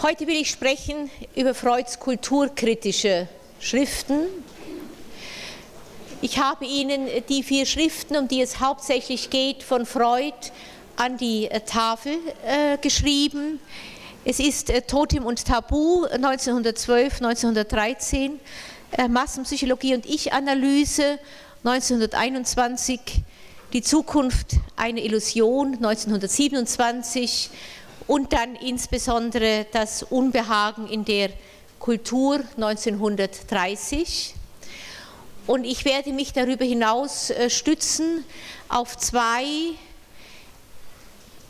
Heute will ich sprechen über Freuds kulturkritische Schriften. Ich habe Ihnen die vier Schriften, um die es hauptsächlich geht, von Freud an die Tafel äh, geschrieben. Es ist äh, Totem und Tabu 1912, 1913, äh, Massenpsychologie und Ich-Analyse 1921, Die Zukunft eine Illusion 1927 und dann insbesondere das Unbehagen in der Kultur 1930. Und ich werde mich darüber hinaus äh, stützen auf zwei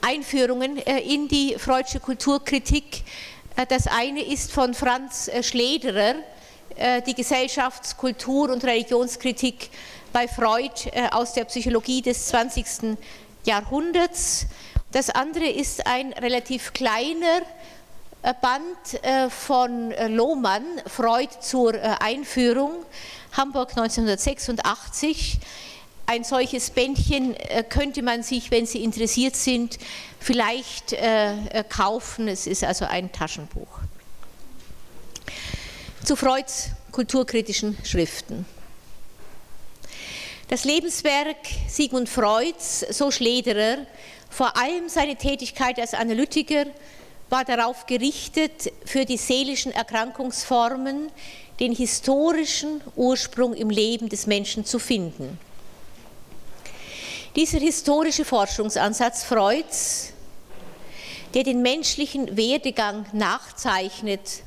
Einführungen äh, in die Freudsche Kulturkritik. Äh, das eine ist von Franz Schlederer, die Gesellschafts-, Kultur- und Religionskritik bei Freud aus der Psychologie des 20. Jahrhunderts. Das andere ist ein relativ kleiner äh, Band äh, von äh, Lohmann, Freud zur Einführung, Hamburg 1986. Ein solches Bändchen könnte man sich, wenn Sie interessiert sind, vielleicht kaufen. Es ist also ein Taschenbuch. Zu Freuds kulturkritischen Schriften. Das Lebenswerk Sigmund Freuds, so Schlederer, vor allem seine Tätigkeit als Analytiker war darauf gerichtet, für die seelischen Erkrankungsformen den historischen Ursprung im Leben des Menschen zu finden. Dieser historische Forschungsansatz Freuds, der den menschlichen Werdegang nachzeichnet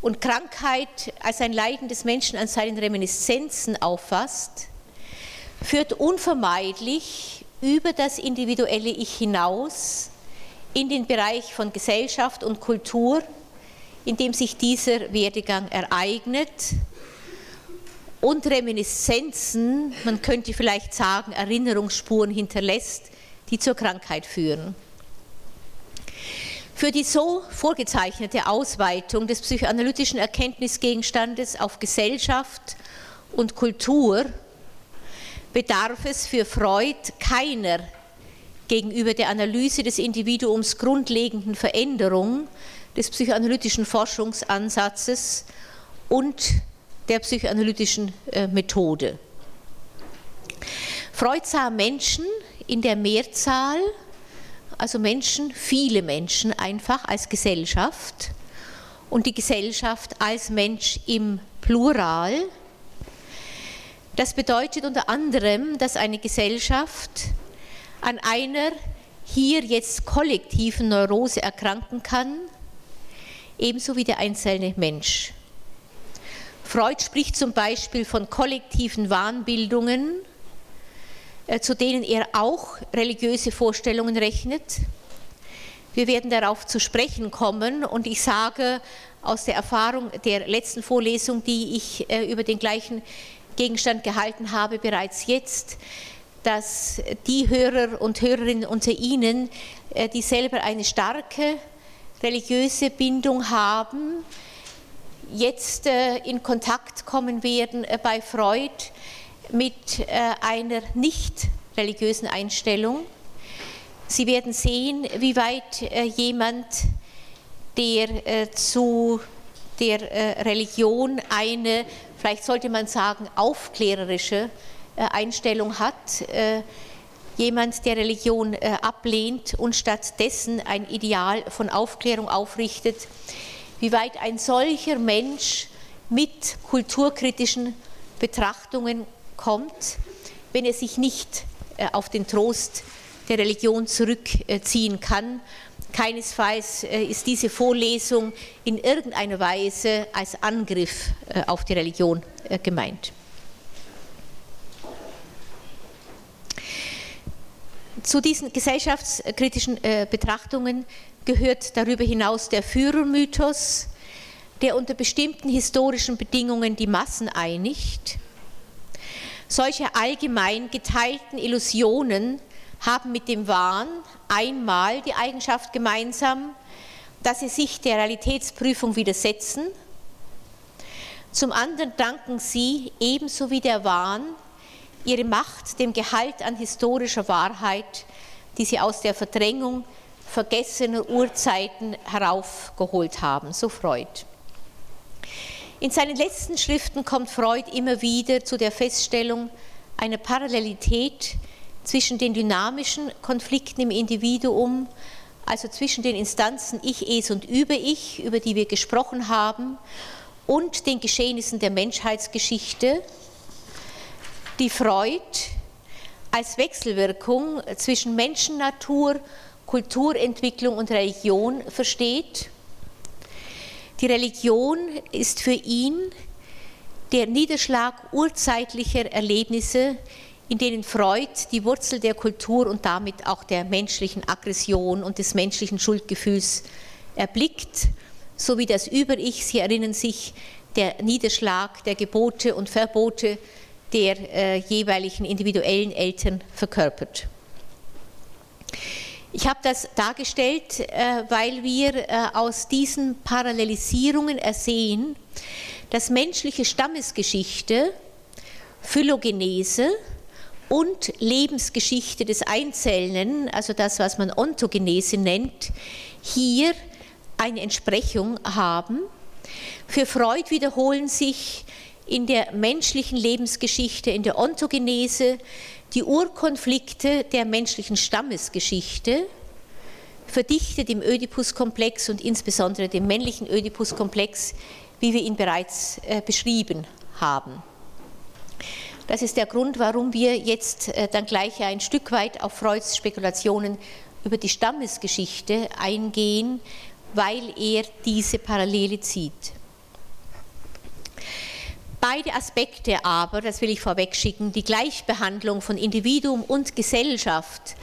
und Krankheit als ein Leiden des Menschen an seinen Reminiszenzen auffasst, führt unvermeidlich über das individuelle Ich hinaus in den Bereich von Gesellschaft und Kultur, in dem sich dieser Werdegang ereignet und Reminiszenzen, man könnte vielleicht sagen Erinnerungsspuren hinterlässt, die zur Krankheit führen. Für die so vorgezeichnete Ausweitung des psychoanalytischen Erkenntnisgegenstandes auf Gesellschaft und Kultur bedarf es für Freud keiner gegenüber der Analyse des Individuums grundlegenden Veränderung des psychoanalytischen Forschungsansatzes und der psychoanalytischen äh, Methode. Freud sah Menschen in der Mehrzahl, also Menschen, viele Menschen einfach als Gesellschaft und die Gesellschaft als Mensch im Plural das bedeutet unter anderem, dass eine Gesellschaft an einer hier jetzt kollektiven Neurose erkranken kann, ebenso wie der einzelne Mensch. Freud spricht zum Beispiel von kollektiven Wahnbildungen, äh, zu denen er auch religiöse Vorstellungen rechnet. Wir werden darauf zu sprechen kommen und ich sage aus der Erfahrung der letzten Vorlesung, die ich äh, über den gleichen Gegenstand gehalten habe, bereits jetzt, dass die Hörer und Hörerinnen unter Ihnen, äh, die selber eine starke religiöse Bindung haben, jetzt äh, in Kontakt kommen werden äh, bei Freud mit einer nicht religiösen Einstellung. Sie werden sehen, wie weit jemand, der zu der Religion eine vielleicht sollte man sagen, aufklärerische äh, Einstellung hat. Äh, jemand, der Religion äh, ablehnt und stattdessen ein Ideal von Aufklärung aufrichtet, wie weit ein solcher Mensch mit kulturkritischen Betrachtungen kommt, wenn er sich nicht auf den Trost der Religion zurückziehen kann Keinesfalls äh, ist diese Vorlesung in irgendeiner Weise als Angriff äh, auf die Religion äh, gemeint. Zu diesen gesellschaftskritischen Betrachtungen gehört darüber hinaus der Führermythos, der unter bestimmten historischen Bedingungen die Massen einigt. Solche allgemein geteilten Illusionen haben mit dem Wahn einmal die Eigenschaft gemeinsam, dass sie sich der Realitätsprüfung widersetzen. Zum anderen danken sie, ebenso wie der Wahn, ihre Macht dem Gehalt an historischer Wahrheit, die sie aus der Verdrängung vergessener Urzeiten heraufgeholt haben, so Freud. In seinen letzten Schriften kommt Freud immer wieder zu der Feststellung einer Parallelität zwischen den dynamischen Konflikten im Individuum, also zwischen den Instanzen Ich, Es und Über-Ich, über die wir gesprochen haben, und den Geschehnissen der Menschheitsgeschichte, die Freud als Wechselwirkung zwischen Menschennatur, Kulturentwicklung und Religion versteht. Die Religion ist für ihn der Niederschlag urzeitlicher Erlebnisse, in denen Freud die Wurzel der Kultur und damit auch der menschlichen Aggression und des menschlichen Schuldgefühls erblickt, sowie das Über-Ich, Sie erinnern sich, der Niederschlag der Gebote und Verbote der äh, jeweiligen individuellen Eltern verkörpert. Ich habe das dargestellt, äh, weil wir äh, aus diesen Parallelisierungen ersehen, dass menschliche Stammesgeschichte, Phylogenese und Lebensgeschichte des Einzelnen, also das, was man Ontogenese nennt, hier eine Entsprechung haben. Für Freud wiederholen sich in der menschlichen Lebensgeschichte, in der Ontogenese, die Urkonflikte der menschlichen Stammesgeschichte, verdichtet im Ödipus-Komplex und insbesondere dem männlichen Ödipus-Komplex, wie wir ihn bereits äh, beschrieben haben. Das ist der Grund, warum wir jetzt äh, dann gleich ein Stück weit auf Freuds Spekulationen über die Stammesgeschichte eingehen, weil er diese Parallele zieht. Beide Aspekte aber, das will ich vorwegschicken, die Gleichbehandlung von Individuum und Gesellschaft,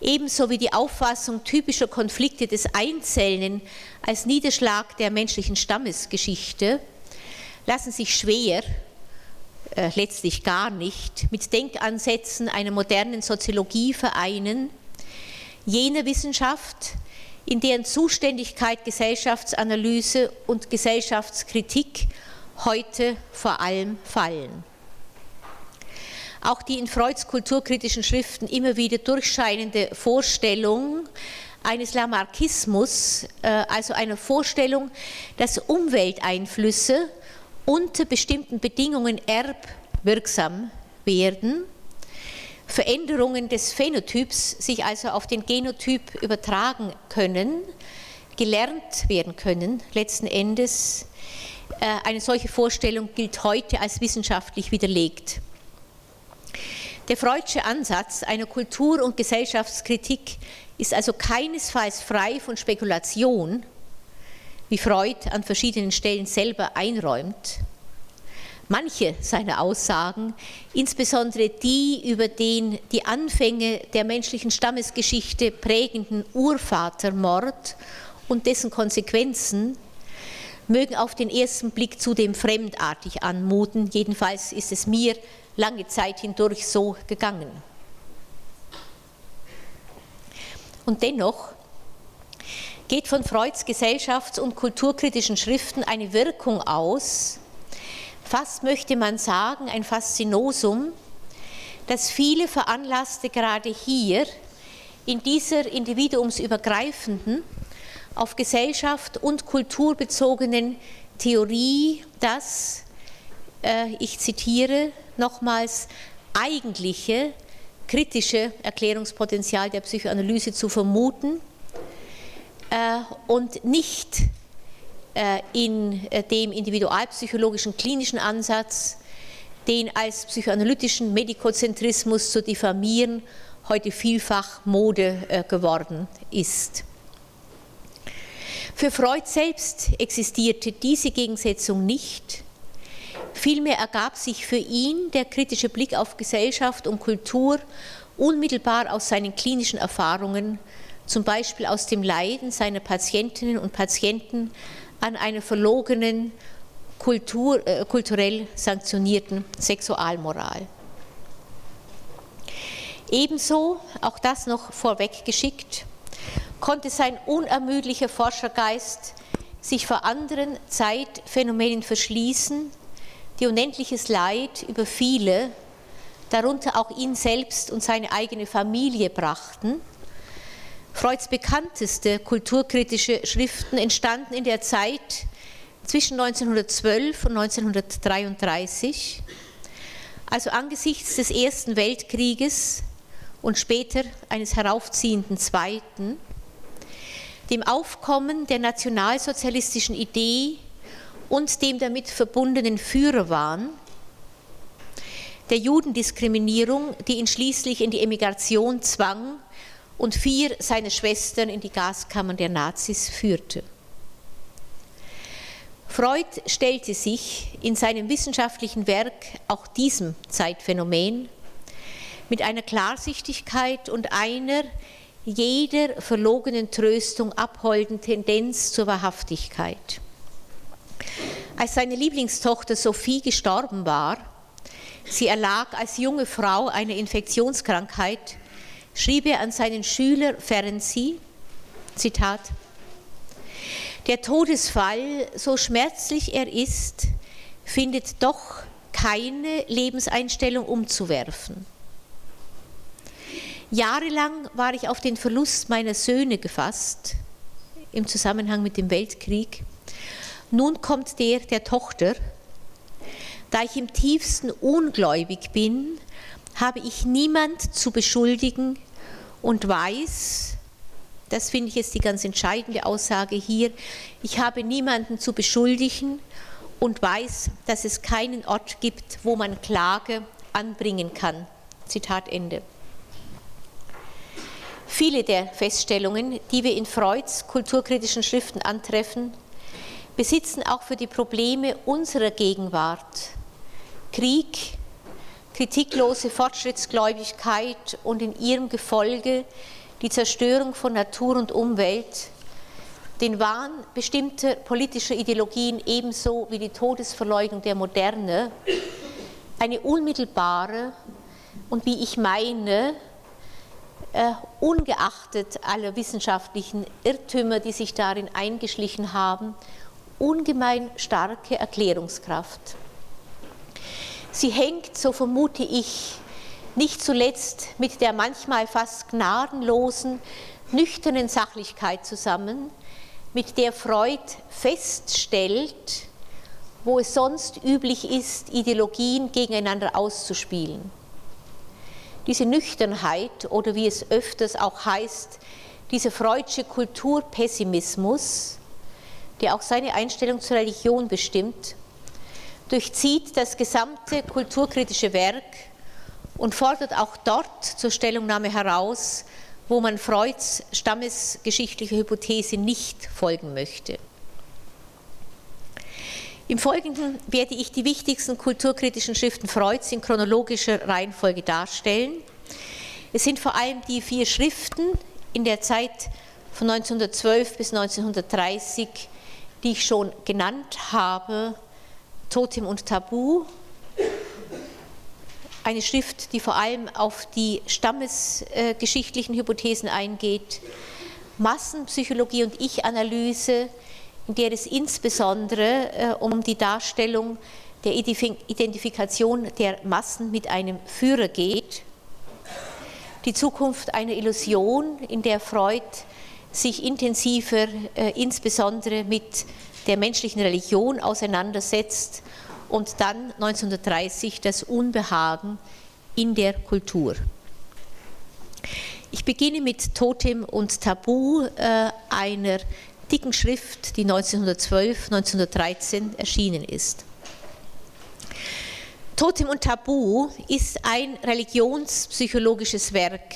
ebenso wie die Auffassung typischer Konflikte des Einzelnen als Niederschlag der menschlichen Stammesgeschichte, lassen sich schwer, äh, letztlich gar nicht, mit Denkansätzen einer modernen Soziologie vereinen, jene Wissenschaft, in deren Zuständigkeit Gesellschaftsanalyse und Gesellschaftskritik heute vor allem fallen. Auch die in Freuds kulturkritischen Schriften immer wieder durchscheinende Vorstellung eines Lamarckismus, äh, also einer Vorstellung, dass Umwelteinflüsse unter bestimmten Bedingungen erbwirksam werden, Veränderungen des Phänotyps sich also auf den Genotyp übertragen können, gelernt werden können, letzten Endes äh, eine solche Vorstellung gilt heute als wissenschaftlich widerlegt. Der Freudsche Ansatz einer Kultur- und Gesellschaftskritik ist also keinesfalls frei von Spekulation, wie Freud an verschiedenen Stellen selber einräumt. Manche seiner Aussagen, insbesondere die über den die Anfänge der menschlichen Stammesgeschichte prägenden Urvatermord und dessen Konsequenzen, mögen auf den ersten Blick zudem fremdartig anmuten. Jedenfalls ist es mir lange Zeit hindurch so gegangen. Und dennoch geht von Freuds gesellschafts- und kulturkritischen Schriften eine Wirkung aus, fast möchte man sagen, ein Faszinosum, das viele veranlasste, gerade hier in dieser individuumsübergreifenden auf Gesellschaft und Kultur bezogenen Theorie das, äh, ich zitiere nochmals, eigentliche kritische Erklärungspotenzial der Psychoanalyse zu vermuten und nicht äh, in äh, dem individualpsychologischen klinischen Ansatz, den als psychoanalytischen Medikozentrismus zu diffamieren, heute vielfach Mode äh, geworden ist. Für Freud selbst existierte diese Gegensetzung nicht. Vielmehr ergab sich für ihn der kritische Blick auf Gesellschaft und Kultur unmittelbar aus seinen klinischen Erfahrungen, zum Beispiel aus dem Leiden seiner Patientinnen und Patienten an einer verlogenen, Kultur, äh, kulturell sanktionierten Sexualmoral. Ebenso, auch das noch vorweggeschickt, konnte sein unermüdlicher Forschergeist sich vor anderen Zeitphänomenen verschließen, die unendliches Leid über viele, darunter auch ihn selbst und seine eigene Familie brachten, Freuds bekannteste kulturkritische Schriften entstanden in der Zeit zwischen 1912 und 1933, also angesichts des Ersten Weltkrieges und später eines heraufziehenden Zweiten, dem Aufkommen der nationalsozialistischen Idee und dem damit verbundenen Führerwahn, der Judendiskriminierung, die ihn schließlich in die Emigration zwang und vier seiner Schwestern in die Gaskammern der Nazis führte. Freud stellte sich in seinem wissenschaftlichen Werk auch diesem Zeitphänomen mit einer Klarsichtigkeit und einer jeder verlogenen Tröstung abholden Tendenz zur Wahrhaftigkeit. Als seine Lieblingstochter Sophie gestorben war, sie erlag als junge Frau einer Infektionskrankheit, schrieb er an seinen Schüler Ferenczi, Zitat, der Todesfall, so schmerzlich er ist, findet doch keine Lebenseinstellung umzuwerfen. Jahrelang war ich auf den Verlust meiner Söhne gefasst im Zusammenhang mit dem Weltkrieg. Nun kommt der der Tochter. Da ich im tiefsten ungläubig bin, habe ich niemand zu beschuldigen und weiß, das finde ich jetzt die ganz entscheidende Aussage hier, ich habe niemanden zu beschuldigen und weiß, dass es keinen Ort gibt, wo man Klage anbringen kann. Zitat Ende. Viele der Feststellungen, die wir in Freuds kulturkritischen Schriften antreffen, besitzen auch für die Probleme unserer Gegenwart, Krieg, kritiklose Fortschrittsgläubigkeit und in ihrem Gefolge die Zerstörung von Natur und Umwelt, den Wahn bestimmter politischer Ideologien ebenso wie die Todesverleugnung der Moderne, eine unmittelbare und wie ich meine, äh, ungeachtet aller wissenschaftlichen Irrtümer, die sich darin eingeschlichen haben, ungemein starke Erklärungskraft. Sie hängt, so vermute ich, nicht zuletzt mit der manchmal fast gnadenlosen, nüchternen Sachlichkeit zusammen, mit der Freud feststellt, wo es sonst üblich ist, Ideologien gegeneinander auszuspielen. Diese Nüchternheit oder wie es öfters auch heißt, dieser freudsche Kulturpessimismus, der auch seine Einstellung zur Religion bestimmt, durchzieht das gesamte kulturkritische Werk und fordert auch dort zur Stellungnahme heraus, wo man Freuds stammesgeschichtliche Hypothese nicht folgen möchte. Im Folgenden werde ich die wichtigsten kulturkritischen Schriften Freuds in chronologischer Reihenfolge darstellen. Es sind vor allem die vier Schriften in der Zeit von 1912 bis 1930, die ich schon genannt habe, Totem und Tabu, eine Schrift, die vor allem auf die stammesgeschichtlichen Hypothesen eingeht, Massenpsychologie und Ich-Analyse, in der es insbesondere äh, um die Darstellung der Identifikation der Massen mit einem Führer geht, die Zukunft einer Illusion, in der Freud sich intensiver äh, insbesondere mit der menschlichen Religion auseinandersetzt und dann 1930 das Unbehagen in der Kultur. Ich beginne mit Totem und Tabu äh, einer dicken Schrift, die 1912, 1913 erschienen ist. Totem und Tabu ist ein religionspsychologisches Werk,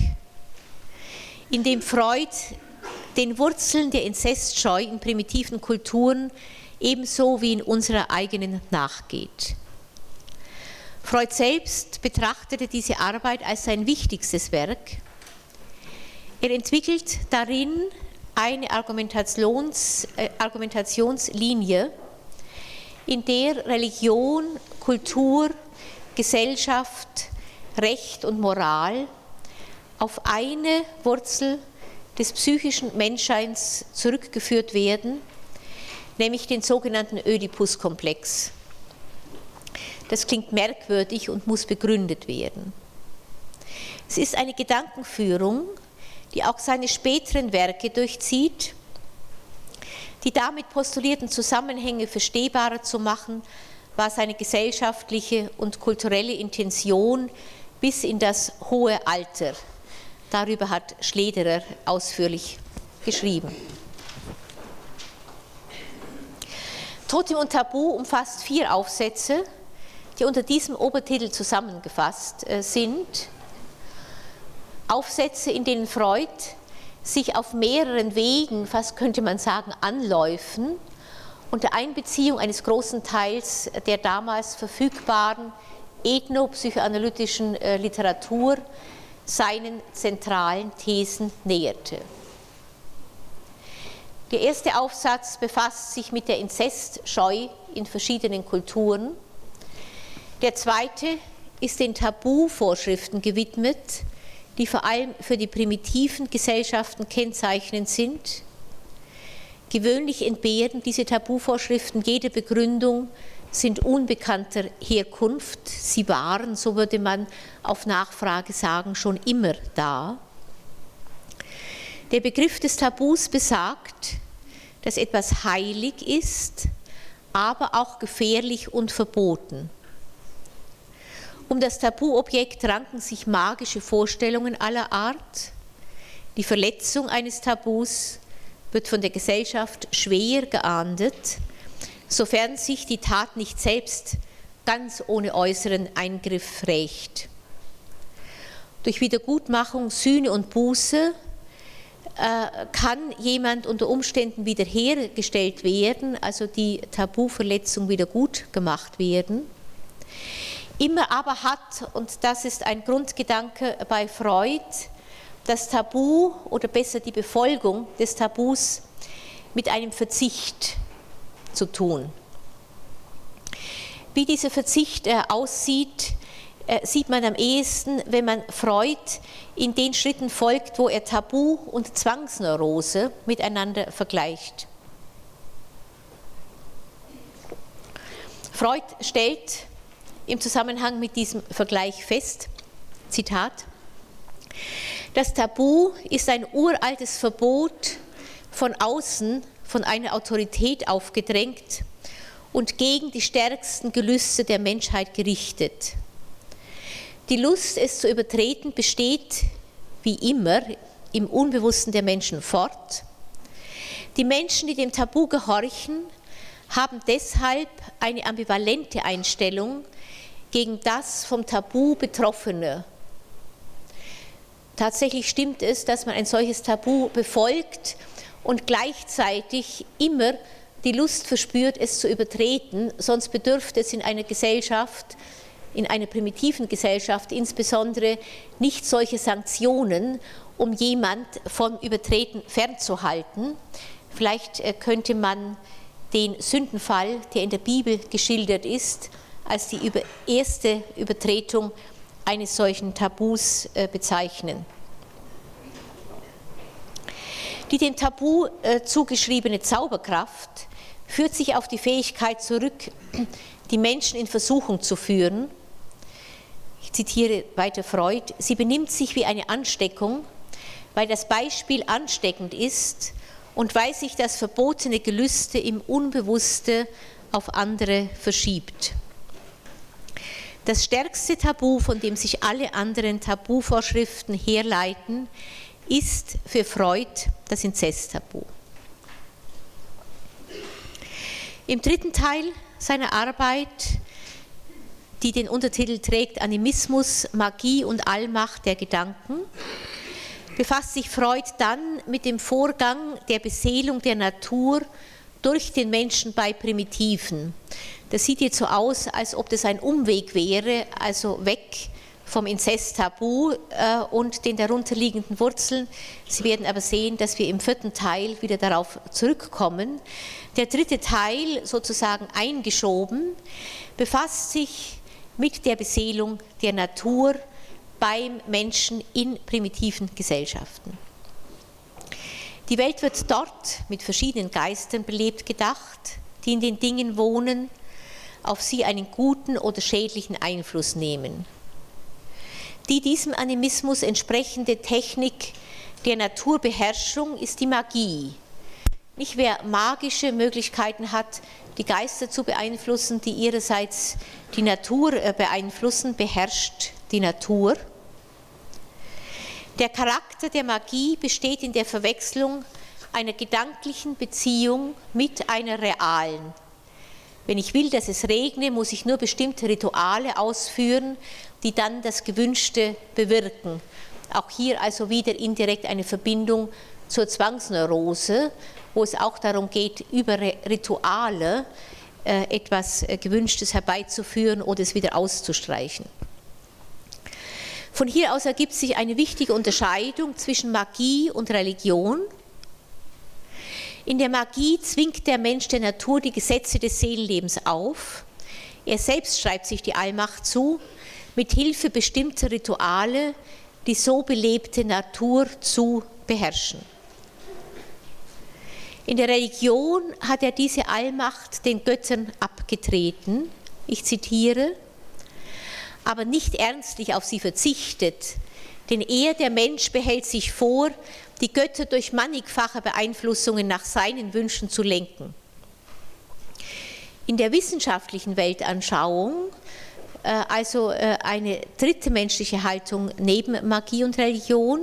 in dem Freud den Wurzeln der Inzestscheu in primitiven Kulturen ebenso wie in unserer eigenen nachgeht. Freud selbst betrachtete diese Arbeit als sein wichtigstes Werk. Er entwickelt darin eine Argumentations, äh, Argumentationslinie, in der Religion, Kultur, Gesellschaft, Recht und Moral auf eine Wurzel des psychischen Menschseins zurückgeführt werden, nämlich den sogenannten Ödipus-Komplex. Das klingt merkwürdig und muss begründet werden. Es ist eine Gedankenführung, die auch seine späteren Werke durchzieht, die damit postulierten Zusammenhänge verstehbarer zu machen, war seine gesellschaftliche und kulturelle Intention bis in das hohe Alter. Darüber hat Schlederer ausführlich geschrieben. Totem und Tabu umfasst vier Aufsätze, die unter diesem Obertitel zusammengefasst äh, sind. Aufsätze, in denen Freud sich auf mehreren Wegen, fast könnte man sagen, Anläufen, unter Einbeziehung eines großen Teils der damals verfügbaren ethnopsychoanalytischen äh, Literatur seinen zentralen Thesen näherte. Der erste Aufsatz befasst sich mit der Inzestscheu in verschiedenen Kulturen. Der zweite ist den Tabuvorschriften gewidmet, die vor allem für die primitiven Gesellschaften kennzeichnend sind. Gewöhnlich entbehren diese Tabuvorschriften jede Begründung, sind unbekannter Herkunft. Sie waren, so würde man auf Nachfrage sagen, schon immer da. Der Begriff des Tabus besagt, dass etwas heilig ist, aber auch gefährlich und verboten. Um das Tabuobjekt ranken sich magische Vorstellungen aller Art. Die Verletzung eines Tabus wird von der Gesellschaft schwer geahndet, sofern sich die Tat nicht selbst ganz ohne äußeren Eingriff rächt. Durch Wiedergutmachung, Sühne und Buße äh, kann jemand unter Umständen wiederhergestellt werden, also die Tabuverletzung wieder gut gemacht werden. Immer aber hat, und das ist ein Grundgedanke bei Freud, das Tabu oder besser die Befolgung des Tabus mit einem Verzicht zu tun. Wie dieser Verzicht äh, aussieht, äh, sieht man am ehesten, wenn man Freud in den Schritten folgt, wo er Tabu und Zwangsneurose miteinander vergleicht. Freud stellt im Zusammenhang mit diesem Vergleich fest, Zitat, das Tabu ist ein uraltes Verbot von außen, von einer Autorität aufgedrängt und gegen die stärksten Gelüste der Menschheit gerichtet. Die Lust, es zu übertreten, besteht wie immer im Unbewussten der Menschen fort. Die Menschen, die dem Tabu gehorchen, haben deshalb eine ambivalente Einstellung gegen das vom Tabu Betroffene. Tatsächlich stimmt es, dass man ein solches Tabu befolgt und gleichzeitig immer die Lust verspürt, es zu übertreten, sonst bedürfte es in einer Gesellschaft in einer primitiven Gesellschaft insbesondere nicht solche Sanktionen, um jemand von Übertreten fernzuhalten. Vielleicht äh, könnte man den Sündenfall, der in der Bibel geschildert ist, als die erste Übertretung eines solchen Tabus äh, bezeichnen. Die dem Tabu äh, zugeschriebene Zauberkraft führt sich auf die Fähigkeit zurück, die Menschen in Versuchung zu führen ich zitiere weiter Freud, sie benimmt sich wie eine Ansteckung, weil das Beispiel ansteckend ist und weil sich das verbotene Gelüste im Unbewusste auf andere verschiebt. Das stärkste Tabu, von dem sich alle anderen Tabuvorschriften herleiten, ist für Freud das Inzesttabu. Im dritten Teil seiner Arbeit die den Untertitel trägt Animismus, Magie und Allmacht der Gedanken, befasst sich Freud dann mit dem Vorgang der Beseelung der Natur durch den Menschen bei Primitiven. Das sieht jetzt so aus, als ob das ein Umweg wäre, also weg vom Inzest-Tabu äh, und den darunterliegenden Wurzeln. Sie werden aber sehen, dass wir im vierten Teil wieder darauf zurückkommen. Der dritte Teil, sozusagen eingeschoben, befasst sich mit der Beseelung der Natur beim Menschen in primitiven Gesellschaften. Die Welt wird dort mit verschiedenen Geistern belebt gedacht, die in den Dingen wohnen, auf sie einen guten oder schädlichen Einfluss nehmen. Die diesem Animismus entsprechende Technik der Naturbeherrschung ist die Magie. Nicht wer magische Möglichkeiten hat, die Geister zu beeinflussen, die ihrerseits die Natur äh, beeinflussen, beherrscht die Natur. Der Charakter der Magie besteht in der Verwechslung einer gedanklichen Beziehung mit einer realen. Wenn ich will, dass es regne, muss ich nur bestimmte Rituale ausführen, die dann das Gewünschte bewirken. Auch hier also wieder indirekt eine Verbindung zur Zwangsneurose, wo es auch darum geht, über Rituale äh, etwas äh, Gewünschtes herbeizuführen oder es wieder auszustreichen. Von hier aus ergibt sich eine wichtige Unterscheidung zwischen Magie und Religion. In der Magie zwingt der Mensch der Natur die Gesetze des Seelenlebens auf. Er selbst schreibt sich die Allmacht zu, mit Hilfe bestimmter Rituale die so belebte Natur zu beherrschen. In der Religion hat er diese Allmacht den Göttern abgetreten. Ich zitiere, aber nicht ernstlich auf sie verzichtet, denn er, der Mensch, behält sich vor, die Götter durch mannigfache Beeinflussungen nach seinen Wünschen zu lenken. In der wissenschaftlichen Weltanschauung also äh, eine dritte menschliche Haltung neben Magie und Religion.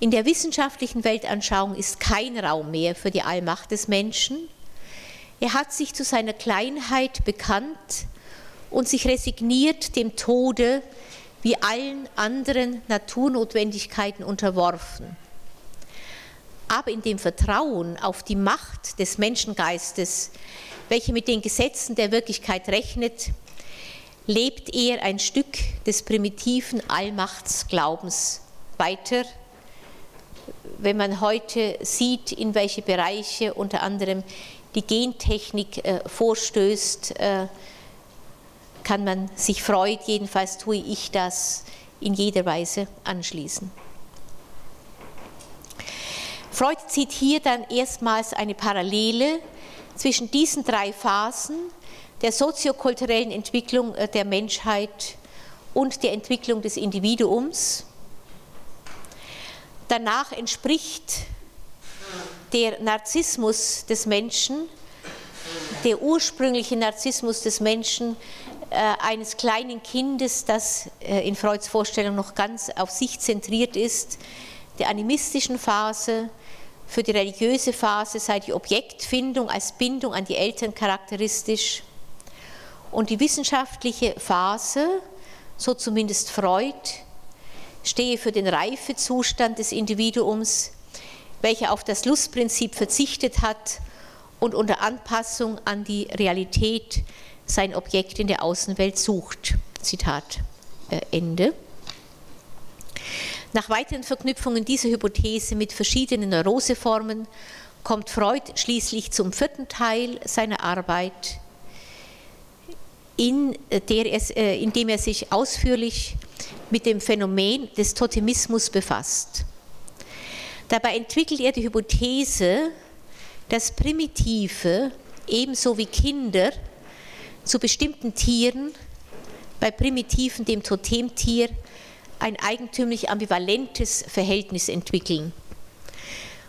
In der wissenschaftlichen Weltanschauung ist kein Raum mehr für die Allmacht des Menschen. Er hat sich zu seiner Kleinheit bekannt und sich resigniert dem Tode wie allen anderen Naturnotwendigkeiten unterworfen. Aber in dem Vertrauen auf die Macht des Menschengeistes, welche mit den Gesetzen der Wirklichkeit rechnet, lebt er ein Stück des primitiven Allmachtsglaubens weiter. Wenn man heute sieht, in welche Bereiche unter anderem die Gentechnik äh, vorstößt, äh, kann man sich freut, jedenfalls tue ich das in jeder Weise anschließen. Freud zieht hier dann erstmals eine Parallele zwischen diesen drei Phasen der soziokulturellen Entwicklung äh, der Menschheit und der Entwicklung des Individuums. Danach entspricht der Narzissmus des Menschen, der ursprüngliche Narzissmus des Menschen äh, eines kleinen Kindes, das äh, in Freuds Vorstellung noch ganz auf sich zentriert ist, der animistischen Phase, für die religiöse Phase sei die Objektfindung als Bindung an die Eltern charakteristisch und die wissenschaftliche Phase, so zumindest Freud, stehe für den Reifezustand des Individuums, welcher auf das Lustprinzip verzichtet hat und unter Anpassung an die Realität sein Objekt in der Außenwelt sucht. Zitat äh, Ende. Nach weiteren Verknüpfungen dieser Hypothese mit verschiedenen Neuroseformen kommt Freud schließlich zum vierten Teil seiner Arbeit, in, der es, äh, in dem er sich ausführlich mit dem Phänomen des Totemismus befasst. Dabei entwickelt er die Hypothese, dass Primitive ebenso wie Kinder zu bestimmten Tieren, bei Primitiven dem Totemtier, ein eigentümlich ambivalentes Verhältnis entwickeln.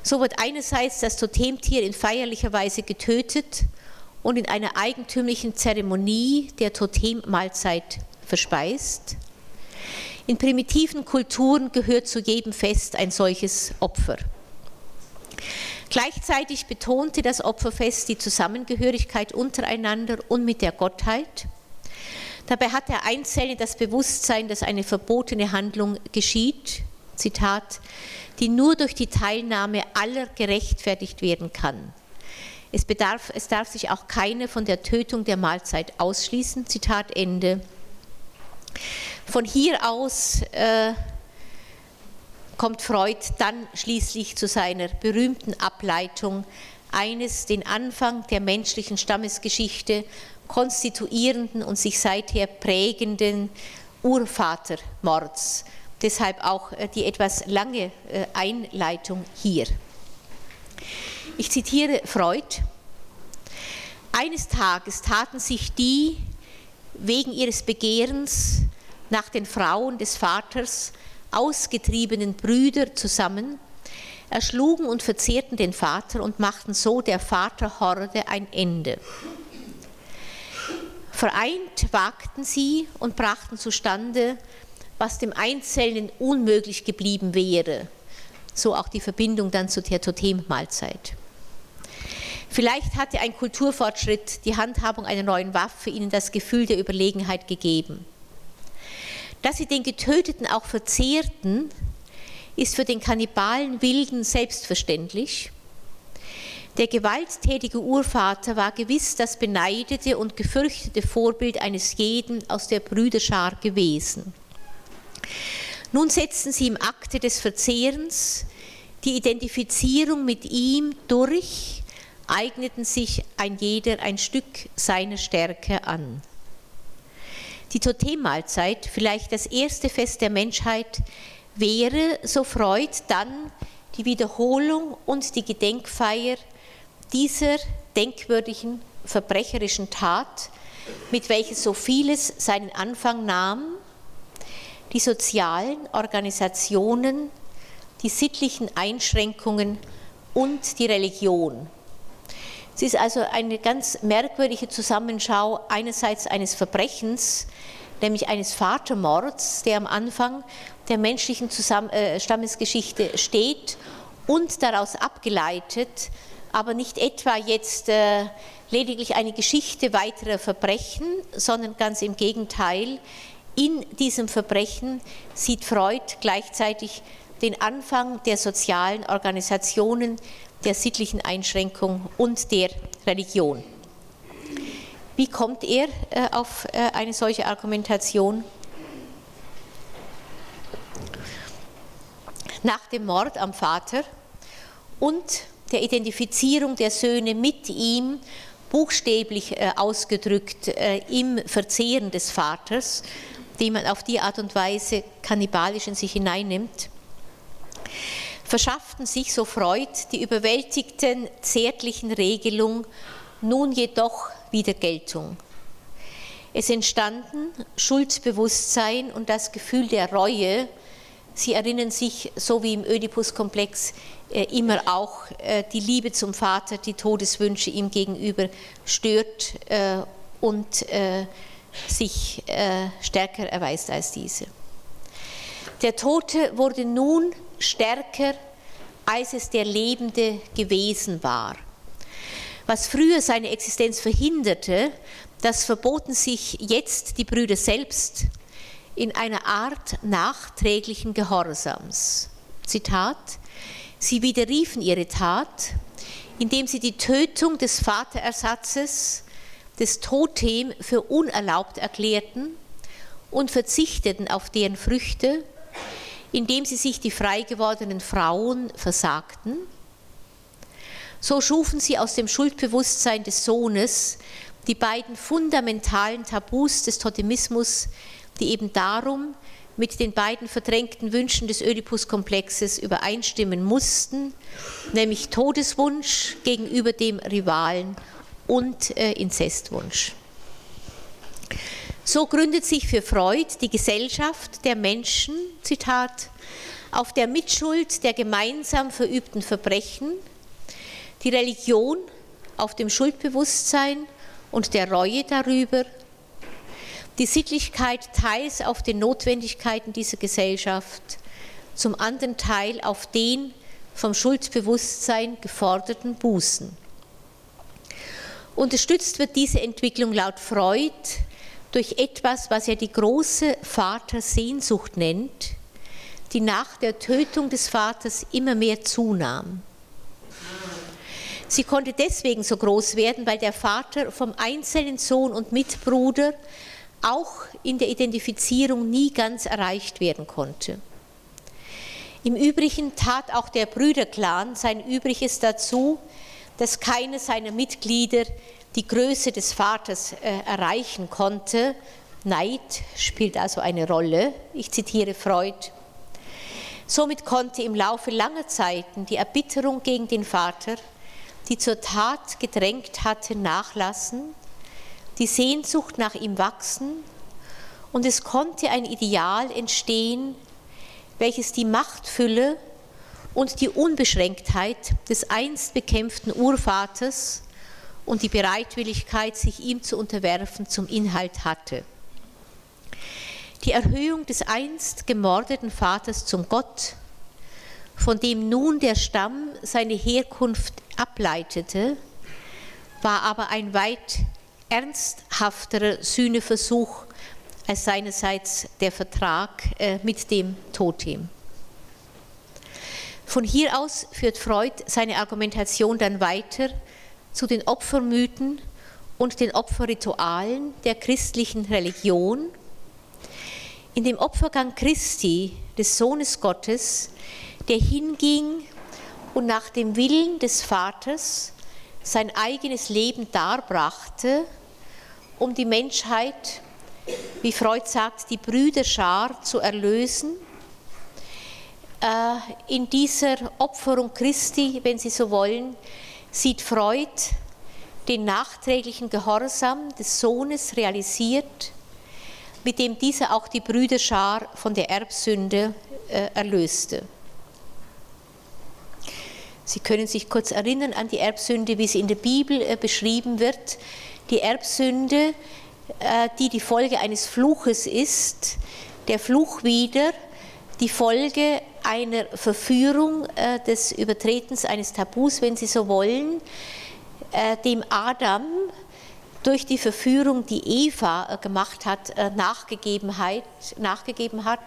So wird einerseits das Totemtier in feierlicher Weise getötet und in einer eigentümlichen Zeremonie der Totemmahlzeit verspeist. In primitiven Kulturen gehört zu jedem Fest ein solches Opfer. Gleichzeitig betonte das Opferfest die Zusammengehörigkeit untereinander und mit der Gottheit. Dabei hat der Einzelne das Bewusstsein, dass eine verbotene Handlung geschieht, Zitat, die nur durch die Teilnahme aller gerechtfertigt werden kann. Es, bedarf, es darf sich auch keine von der Tötung der Mahlzeit ausschließen. Zitat Ende. Von hier aus äh, kommt Freud dann schließlich zu seiner berühmten Ableitung eines den Anfang der menschlichen Stammesgeschichte konstituierenden und sich seither prägenden Urvatermords. Deshalb auch äh, die etwas lange äh, Einleitung hier. Ich zitiere Freud. Eines Tages taten sich die wegen ihres Begehrens nach den Frauen des Vaters ausgetriebenen Brüder zusammen, erschlugen und verzehrten den Vater und machten so der Vaterhorde ein Ende. Vereint wagten sie und brachten zustande, was dem Einzelnen unmöglich geblieben wäre. So auch die Verbindung dann zu der Totemmahlzeit. Vielleicht hatte ein Kulturfortschritt, die Handhabung einer neuen Waffe, ihnen das Gefühl der Überlegenheit gegeben. Dass sie den Getöteten auch verzehrten, ist für den Kannibalen Wilden selbstverständlich. Der gewalttätige Urvater war gewiss das beneidete und gefürchtete Vorbild eines jeden aus der Brüderschar gewesen. Nun setzten sie im Akte des Verzehrens die Identifizierung mit ihm durch, eigneten sich ein jeder ein Stück seiner Stärke an. Die Totemmahlzeit, vielleicht das erste Fest der Menschheit, wäre, so Freud, dann die Wiederholung und die Gedenkfeier dieser denkwürdigen verbrecherischen Tat, mit welcher so vieles seinen Anfang nahm, die sozialen Organisationen, die sittlichen Einschränkungen und die Religion. Es ist also eine ganz merkwürdige Zusammenschau einerseits eines Verbrechens, nämlich eines Vatermords, der am Anfang der menschlichen Zusamm äh, Stammesgeschichte steht und daraus abgeleitet, aber nicht etwa jetzt äh, lediglich eine Geschichte weiterer Verbrechen, sondern ganz im Gegenteil, in diesem Verbrechen sieht Freud gleichzeitig den Anfang der sozialen Organisationen, der sittlichen Einschränkung und der Religion. Wie kommt er äh, auf äh, eine solche Argumentation? Nach dem Mord am Vater und der Identifizierung der Söhne mit ihm, buchstäblich äh, ausgedrückt im Verzehren des Vaters, den man auf die Art und Weise kannibalisch in sich hineinnimmt, verschafften sich, so Freud, die überwältigten zärtlichen Regelungen nun jedoch wieder Geltung. Es entstanden Schuldbewusstsein und das Gefühl der Reue. Sie erinnern sich, so wie im Ödipus-Komplex, äh, immer auch äh, die Liebe zum Vater, die Todeswünsche ihm gegenüber stört äh, und sich stärker erweist als diese. Der Tote wurde nun stärker, als es der Lebende gewesen war. Was früher seine Existenz verhinderte, das verboten sich jetzt die Brüder selbst in einer Art nachträglichen Gehorsams. Zitat, sie widerriefen ihre Tat, indem sie die Tötung des Vaterersatzes, des Totem für unerlaubt erklärten und verzichteten auf deren Früchte, indem sie sich die frei gewordenen Frauen versagten so schufen sie aus dem Schuldbewusstsein des Sohnes die beiden fundamentalen Tabus des Totemismus, die eben darum mit den beiden verdrängten Wünschen des Ödipus-Komplexes übereinstimmen mussten, nämlich Todeswunsch gegenüber dem Rivalen und äh, Inzestwunsch. So gründet sich für Freud die Gesellschaft der Menschen, Zitat, auf der Mitschuld der gemeinsam verübten Verbrechen, die Religion auf dem Schuldbewusstsein und der Reue darüber, die Sittlichkeit teils auf den Notwendigkeiten dieser Gesellschaft, zum anderen Teil auf den vom Schuldbewusstsein geforderten Bußen. Unterstützt wird diese Entwicklung laut Freud durch etwas, was er die große Vatersehnsucht nennt, die nach der Tötung des Vaters immer mehr zunahm. Sie konnte deswegen so groß werden, weil der Vater vom einzelnen Sohn und Mitbruder auch in der Identifizierung nie ganz erreicht werden konnte. Im Übrigen tat auch der Brüderclan sein Übriges dazu, dass keine seiner Mitglieder die Größe des Vaters äh, erreichen konnte. Neid spielt also eine Rolle. Ich zitiere Freud. Somit konnte im Laufe langer Zeiten die Erbitterung gegen den Vater die zur Tat gedrängt hatte, nachlassen, die Sehnsucht nach ihm wachsen und es konnte ein Ideal entstehen, welches die Machtfülle und die Unbeschränktheit des einst bekämpften Urvaters und die Bereitwilligkeit, sich ihm zu unterwerfen, zum Inhalt hatte. Die Erhöhung des einst gemordeten Vaters zum Gott, von dem nun der Stamm seine Herkunft ableitete, war aber ein weit ernsthafterer Sühneversuch als seinerseits der Vertrag äh, mit dem Totem. Von hier aus führt Freud seine Argumentation dann weiter zu den Opfermythen und den Opferritualen der christlichen Religion. In dem Opfergang Christi, des Sohnes Gottes, der hinging und nach dem Willen des Vaters sein eigenes Leben darbrachte, um die Menschheit, wie Freud sagt, die Brüderschar zu erlösen. Äh, in dieser Opferung Christi, wenn Sie so wollen, sieht Freud den nachträglichen Gehorsam des Sohnes realisiert, mit dem dieser auch die Brüderschar von der Erbsünde äh, erlöste. Sie können sich kurz erinnern an die Erbsünde, wie sie in der Bibel äh, beschrieben wird. Die Erbsünde, äh, die die Folge eines Fluches ist, der Fluch wieder die Folge einer Verführung äh, des Übertretens eines Tabus, wenn Sie so wollen, dem Adam durch die Verführung, die Eva gemacht hat, nachgegeben hat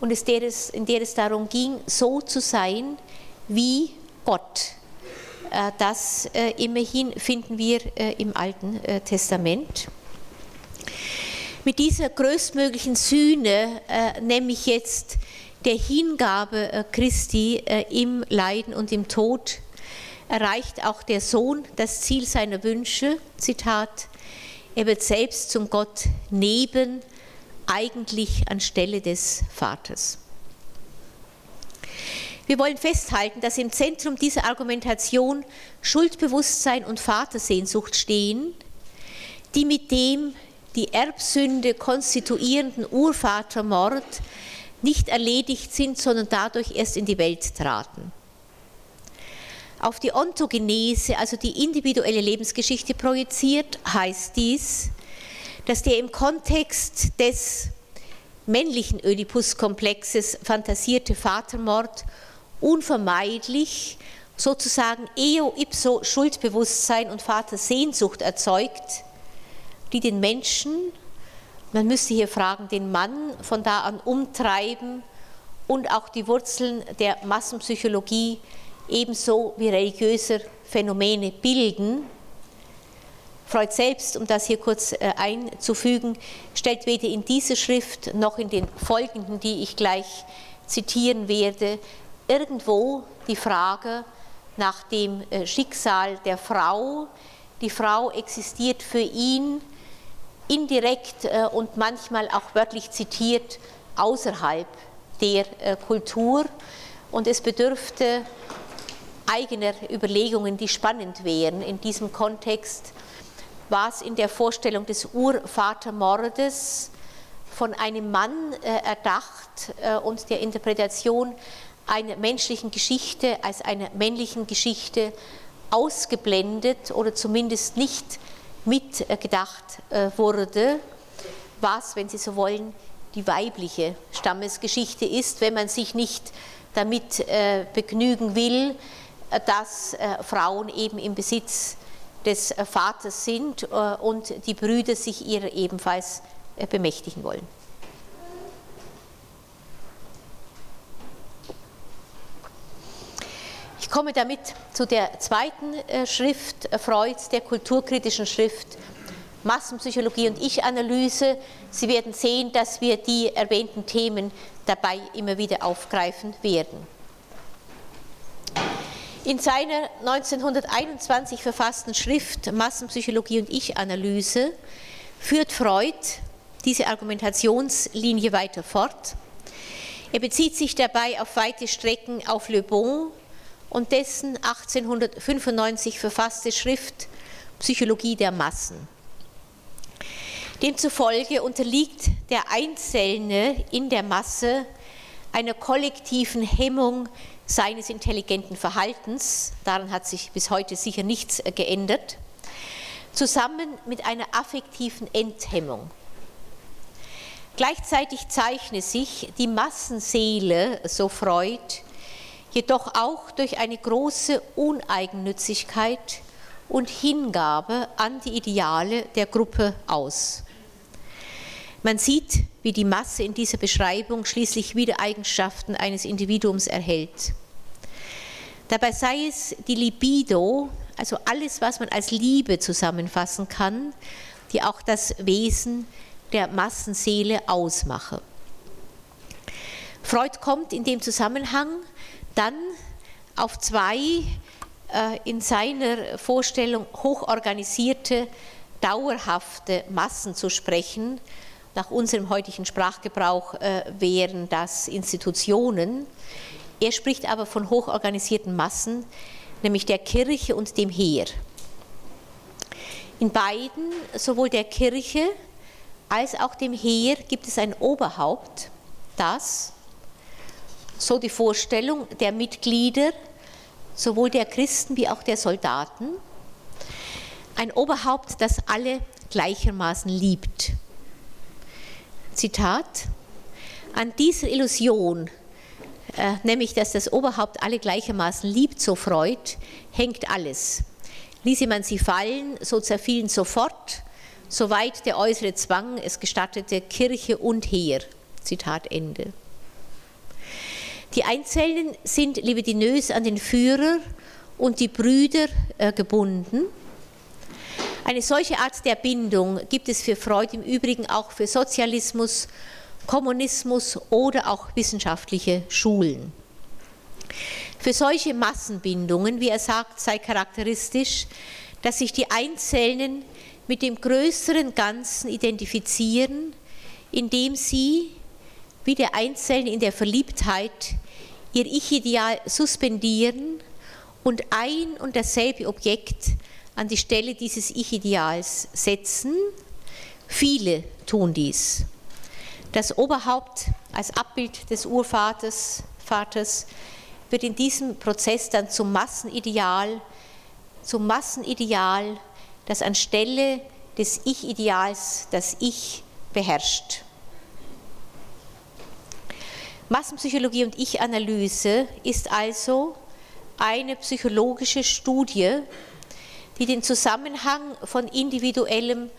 und in der es darum ging, so zu sein wie Gott. Äh, das äh, immerhin finden wir äh, im Alten Testament. Mit dieser größtmöglichen Sühne, nämlich jetzt der Hingabe Christi im Leiden und im Tod, erreicht auch der Sohn das Ziel seiner Wünsche. Zitat, er wird selbst zum Gott neben, eigentlich anstelle des Vaters. Wir wollen festhalten, dass im Zentrum dieser Argumentation Schuldbewusstsein und Vatersehnsucht stehen, die mit dem die Erbsünde konstituierenden Urvatermord nicht erledigt sind, sondern dadurch erst in die Welt traten. Auf die Ontogenese, also die individuelle Lebensgeschichte projiziert, heißt dies, dass der im Kontext des männlichen Oedipus-Komplexes fantasierte Vatermord unvermeidlich sozusagen eo ipso Schuldbewusstsein und Vatersehnsucht erzeugt, die den Menschen, man müsste hier fragen, den Mann von da an umtreiben und auch die Wurzeln der Massenpsychologie ebenso wie religiöser Phänomene bilden. Freud selbst, um das hier kurz äh, einzufügen, stellt weder in dieser Schrift noch in den folgenden, die ich gleich zitieren werde, irgendwo die Frage nach dem äh, Schicksal der Frau. Die Frau existiert für ihn indirekt äh, und manchmal auch wörtlich zitiert außerhalb der äh, Kultur und es bedürfte eigener Überlegungen, die spannend wären in diesem Kontext. Was in der Vorstellung des Urvatermordes von einem Mann erdacht und der Interpretation einer menschlichen Geschichte als einer männlichen Geschichte ausgeblendet oder zumindest nicht mitgedacht äh, wurde, was, wenn Sie so wollen, die weibliche Stammesgeschichte ist, wenn man sich nicht damit äh, begnügen will, äh, dass Frauen eben im Besitz des Vaters sind und die Brüder sich ihrer ebenfalls bemächtigen wollen. Komme damit zu der zweiten äh, Schrift äh, Freuds, der kulturkritischen Schrift Massenpsychologie und Ich-Analyse. Sie werden sehen, dass wir die erwähnten Themen dabei immer wieder aufgreifen werden. In seiner 1921 verfassten Schrift Massenpsychologie und Ich-Analyse führt Freud diese Argumentationslinie weiter fort. Er bezieht sich dabei auf weite Strecken auf Le Bon, und dessen 1895 verfasste Schrift Psychologie der Massen. Demzufolge unterliegt der Einzelne in der Masse einer kollektiven Hemmung seines intelligenten Verhaltens, daran hat sich bis heute sicher nichts geändert, zusammen mit einer affektiven Enthemmung. Gleichzeitig zeichne sich die Massenseele, so Freud, jedoch auch durch eine große Uneigennützigkeit und Hingabe an die Ideale der Gruppe aus. Man sieht, wie die Masse in dieser Beschreibung schließlich wieder Eigenschaften eines Individuums erhält. Dabei sei es die Libido, also alles, was man als Liebe zusammenfassen kann, die auch das Wesen der Massenseele ausmache. Freud kommt in dem Zusammenhang dann auf zwei äh, in seiner Vorstellung hochorganisierte, dauerhafte Massen zu sprechen. Nach unserem heutigen Sprachgebrauch äh, wären das Institutionen. Er spricht aber von hochorganisierten Massen, nämlich der Kirche und dem Heer. In beiden, sowohl der Kirche als auch dem Heer, gibt es ein Oberhaupt, das, so die Vorstellung der Mitglieder, sowohl der Christen wie auch der Soldaten, ein Oberhaupt, das alle gleichermaßen liebt. Zitat, an dieser Illusion, äh, nämlich dass das Oberhaupt alle gleichermaßen liebt, so Freud, hängt alles. Ließe man sie fallen, so zerfielen sofort, soweit der äußere Zwang es gestattete, Kirche und Heer. Zitat Ende. Die Einzelnen sind libidinös an den Führer und die Brüder äh, gebunden. Eine solche Art der Bindung gibt es für Freud im Übrigen auch für Sozialismus, Kommunismus oder auch wissenschaftliche Schulen. Für solche Massenbindungen, wie er sagt, sei charakteristisch, dass sich die Einzelnen mit dem größeren Ganzen identifizieren, indem sie, wie der Einzelne in der Verliebtheit, ihr Ich-Ideal suspendieren und ein und dasselbe Objekt an die Stelle dieses Ich-Ideals setzen. Viele tun dies. Das Oberhaupt als Abbild des Urvaters Vaters, wird in diesem Prozess dann zum Massenideal, zum Massenideal, das anstelle des Ich-Ideals das Ich beherrscht. Massenpsychologie und Ich-Analyse ist also eine psychologische Studie, die den Zusammenhang von individuellem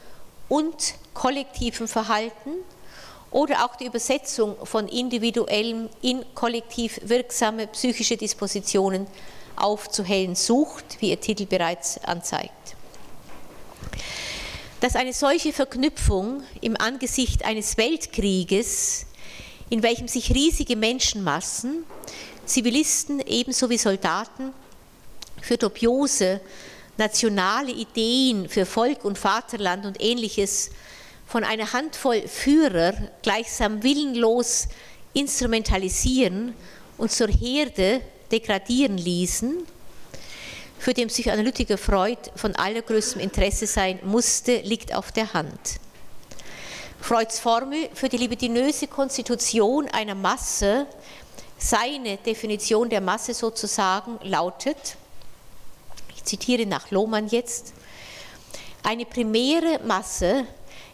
und kollektivem Verhalten oder auch die Übersetzung von individuellem in kollektiv wirksame psychische Dispositionen aufzuhellen sucht, wie ihr Titel bereits anzeigt. Dass eine solche Verknüpfung im Angesicht eines Weltkrieges in welchem sich riesige Menschenmassen, Zivilisten ebenso wie Soldaten, für dubiose nationale Ideen für Volk und Vaterland und ähnliches von einer Handvoll Führer gleichsam willenlos instrumentalisieren und zur Herde degradieren ließen, für den Psychoanalytiker Freud von allergrößtem Interesse sein musste, liegt auf der Hand. Freuds Formel für die libidinöse Konstitution einer Masse, seine Definition der Masse sozusagen, lautet, ich zitiere nach Lohmann jetzt, eine primäre Masse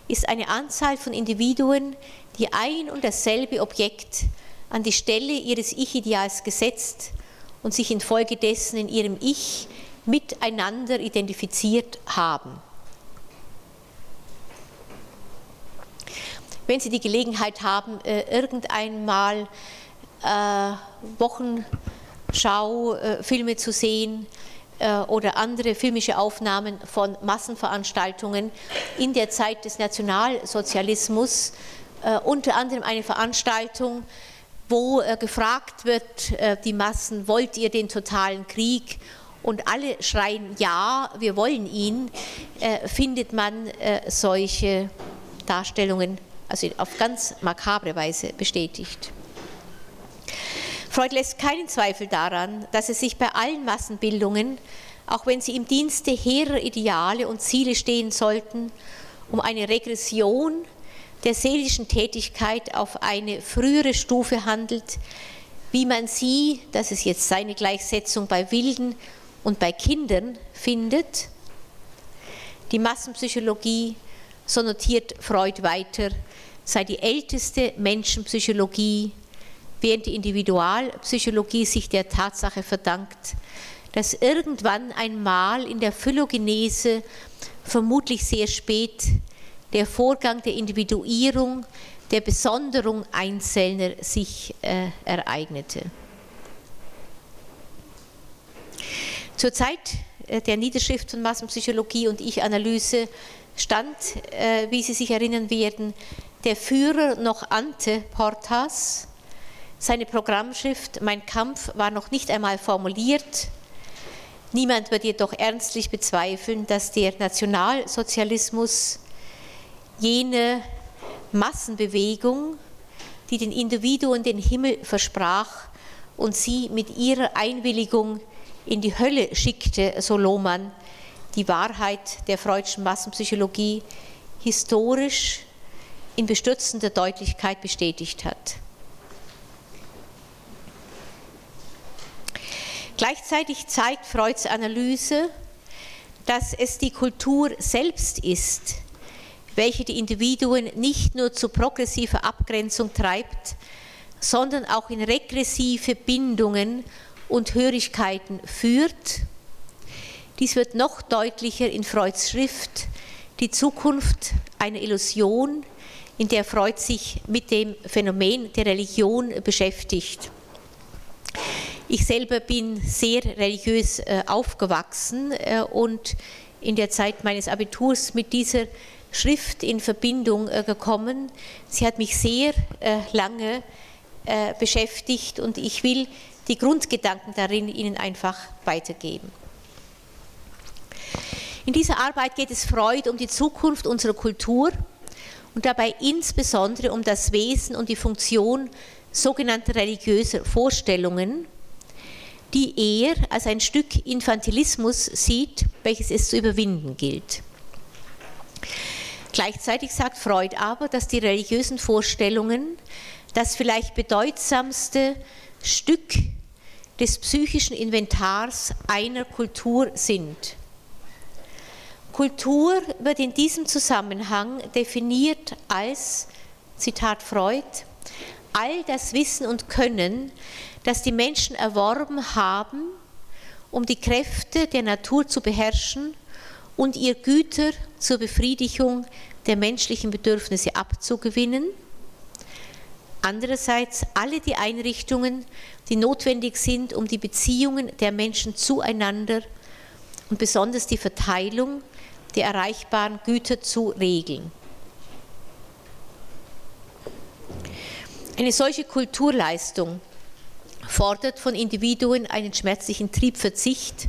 ist eine Anzahl von Individuen, die ein und dasselbe Objekt an die Stelle ihres Ich-Ideals gesetzt und sich infolgedessen in ihrem Ich miteinander identifiziert haben. Wenn Sie die Gelegenheit haben, äh, irgendeinmal äh, Wochenschau-Filme äh, zu sehen oder andere filmische Aufnahmen von Massenveranstaltungen in der Zeit des Nationalsozialismus, unter anderem eine Veranstaltung, wo gefragt wird, die Massen, wollt ihr den totalen Krieg? Und alle schreien, ja, wir wollen ihn, findet man solche Darstellungen also auf ganz makabre Weise bestätigt. Freud lässt keinen Zweifel daran, dass es sich bei allen Massenbildungen, auch wenn sie im Dienste hehrer Ideale und Ziele stehen sollten, um eine Regression der seelischen Tätigkeit auf eine frühere Stufe handelt, wie man sie, das ist jetzt seine Gleichsetzung bei Wilden und bei Kindern findet. Die Massenpsychologie, so notiert Freud weiter, sei die älteste Menschenpsychologie, während die Individualpsychologie sich der Tatsache verdankt, dass irgendwann einmal in der Phylogenese, vermutlich sehr spät, der Vorgang der Individuierung, der Besonderung Einzelner sich äh, ereignete. Zur Zeit äh, der Niederschrift von Massenpsychologie und Ich-Analyse stand, äh, wie Sie sich erinnern werden, der Führer noch Ante Portas. Seine Programmschrift Mein Kampf war noch nicht einmal formuliert. Niemand wird jedoch ernstlich bezweifeln, dass der Nationalsozialismus jene Massenbewegung, die den Individuen den Himmel versprach und sie mit ihrer Einwilligung in die Hölle schickte, so Lohmann, die Wahrheit der freudschen Massenpsychologie historisch in bestürzender Deutlichkeit bestätigt hat. Gleichzeitig zeigt Freuds Analyse, dass es die Kultur selbst ist, welche die Individuen nicht nur zu progressiver Abgrenzung treibt, sondern auch in regressive Bindungen und Hörigkeiten führt. Dies wird noch deutlicher in Freuds Schrift Die Zukunft eine Illusion, in der Freud sich mit dem Phänomen der Religion beschäftigt. Ich selber bin sehr religiös äh, aufgewachsen äh, und in der Zeit meines Abiturs mit dieser Schrift in Verbindung äh, gekommen. Sie hat mich sehr lange beschäftigt und ich will die Grundgedanken darin Ihnen einfach weitergeben. In dieser Arbeit geht es Freud um die Zukunft unserer Kultur und dabei insbesondere um das Wesen und die Funktion sogenannter religiöser Vorstellungen, die er als ein Stück Infantilismus sieht, welches es zu überwinden gilt. Gleichzeitig sagt Freud aber, dass die religiösen Vorstellungen das vielleicht bedeutsamste Stück des psychischen Inventars einer Kultur sind. Kultur wird in diesem Zusammenhang definiert als, Zitat Freud, all das Wissen und Können, das die Menschen erworben haben, um die Kräfte der Natur zu beherrschen und ihr Güter zur Befriedigung der menschlichen Bedürfnisse abzugewinnen. Andererseits alle die Einrichtungen, die notwendig sind, um die Beziehungen der Menschen zueinander und besonders die Verteilung der erreichbaren Güter zu regeln. Eine solche Kulturleistung fordert von Individuen einen schmerzlichen Triebverzicht,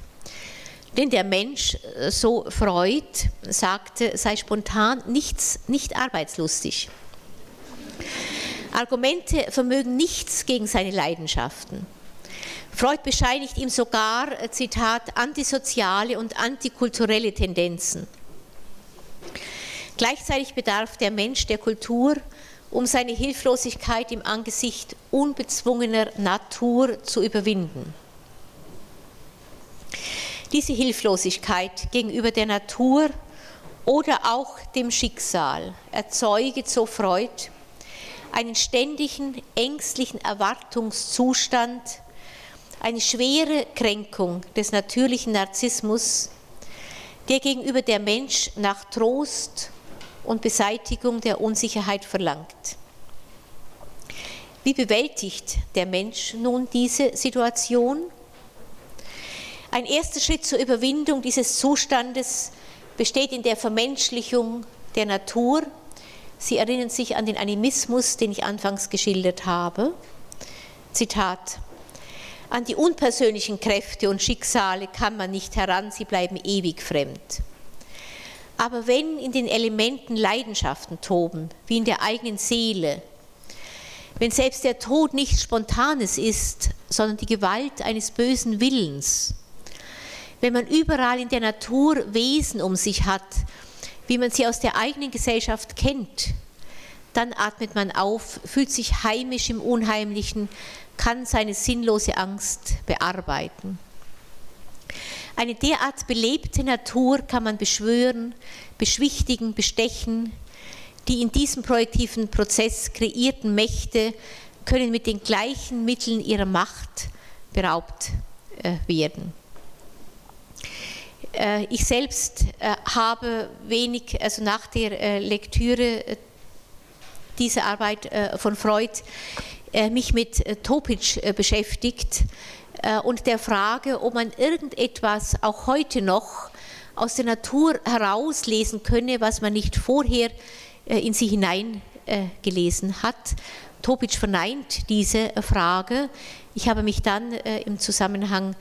denn der Mensch, äh, so Freud sagte, sei spontan nichts, nicht arbeitslustig. Argumente vermögen nichts gegen seine Leidenschaften. Freud bescheinigt ihm sogar, äh, Zitat, antisoziale und antikulturelle Tendenzen. Gleichzeitig bedarf der Mensch der Kultur, um seine Hilflosigkeit im Angesicht unbezwungener Natur zu überwinden. Diese Hilflosigkeit gegenüber der Natur oder auch dem Schicksal erzeuge, so Freud, einen ständigen ängstlichen Erwartungszustand, eine schwere Kränkung des natürlichen Narzissmus, der gegenüber der Mensch nach Trost und Beseitigung der Unsicherheit verlangt. Wie bewältigt der Mensch nun diese Situation? Ein erster Schritt zur Überwindung dieses Zustandes besteht in der Vermenschlichung der Natur. Sie erinnern sich an den Animismus, den ich anfangs geschildert habe. Zitat. An die unpersönlichen Kräfte und Schicksale kann man nicht heran, sie bleiben ewig fremd. Aber wenn in den Elementen Leidenschaften toben, wie in der eigenen Seele, wenn selbst der Tod nichts Spontanes ist, sondern die Gewalt eines bösen Willens, wenn man überall in der Natur Wesen um sich hat, wie man sie aus der eigenen Gesellschaft kennt, dann atmet man auf, fühlt sich heimisch im Unheimlichen, kann seine sinnlose Angst bearbeiten. Eine derart belebte Natur kann man beschwören, beschwichtigen, bestechen. Die in diesem projektiven Prozess kreierten Mächte können mit den gleichen Mitteln ihrer Macht beraubt äh, werden. Äh, ich selbst äh, habe wenig, also nach der Lektüre dieser Arbeit von Freud, mich mit Topic beschäftigt und der Frage, ob man irgendetwas auch heute noch aus der Natur herauslesen könne, was man nicht vorher in sie hineingelesen hat. Topic verneint diese Frage. Ich habe mich dann im Zusammenhang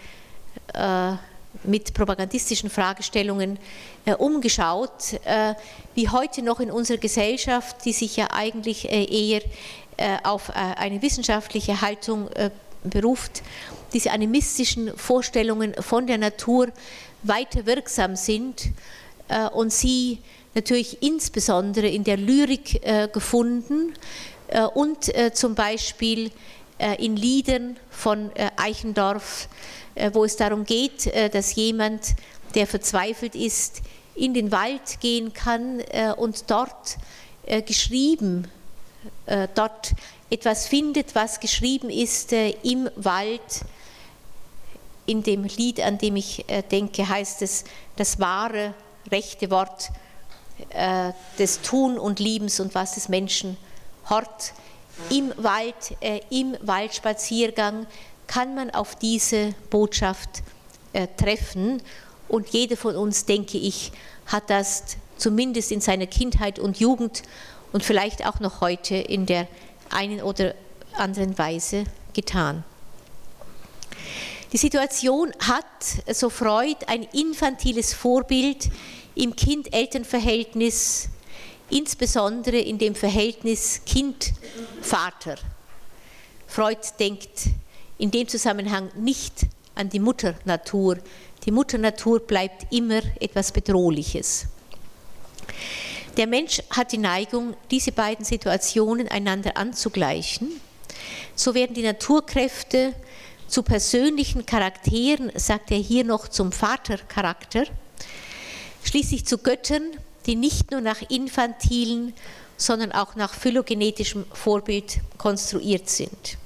mit propagandistischen Fragestellungen äh, umgeschaut, äh, wie heute noch in unserer Gesellschaft, die sich ja eigentlich äh, eher äh, auf äh, eine wissenschaftliche Haltung äh, beruft, diese animistischen Vorstellungen von der Natur weiter wirksam sind und sie natürlich insbesondere in der Lyrik gefunden und zum Beispiel in Liedern von Eichendorff äh, wo es darum geht, äh, dass jemand, der verzweifelt ist, in den Wald gehen kann äh, und dort geschrieben, dort etwas findet, was geschrieben ist im Wald. In dem Lied, an dem ich denke, heißt es das wahre, rechte Wort des Tun und Liebens und was des Menschen hort. Im Wald, im Waldspaziergang kann man auf diese Botschaft äh, treffen. Und jeder von uns, denke ich, hat das zumindest in seiner Kindheit und Jugend und vielleicht auch noch heute in der einen oder anderen Weise getan. Die Situation hat, so Freud, ein infantiles Vorbild im Kind-Eltern-Verhältnis, insbesondere in dem Verhältnis Kind-Vater. Freud denkt in dem Zusammenhang nicht an die Mutter Natur. Die Mutter Natur bleibt immer etwas Bedrohliches. Der Mensch hat die Neigung, diese beiden Situationen einander anzugleichen. So werden die Naturkräfte zu persönlichen Charakteren, sagt er hier noch zum Vatercharakter, schließlich zu Göttern, die nicht nur nach infantilen, sondern auch nach phylogenetischem Vorbild konstruiert sind.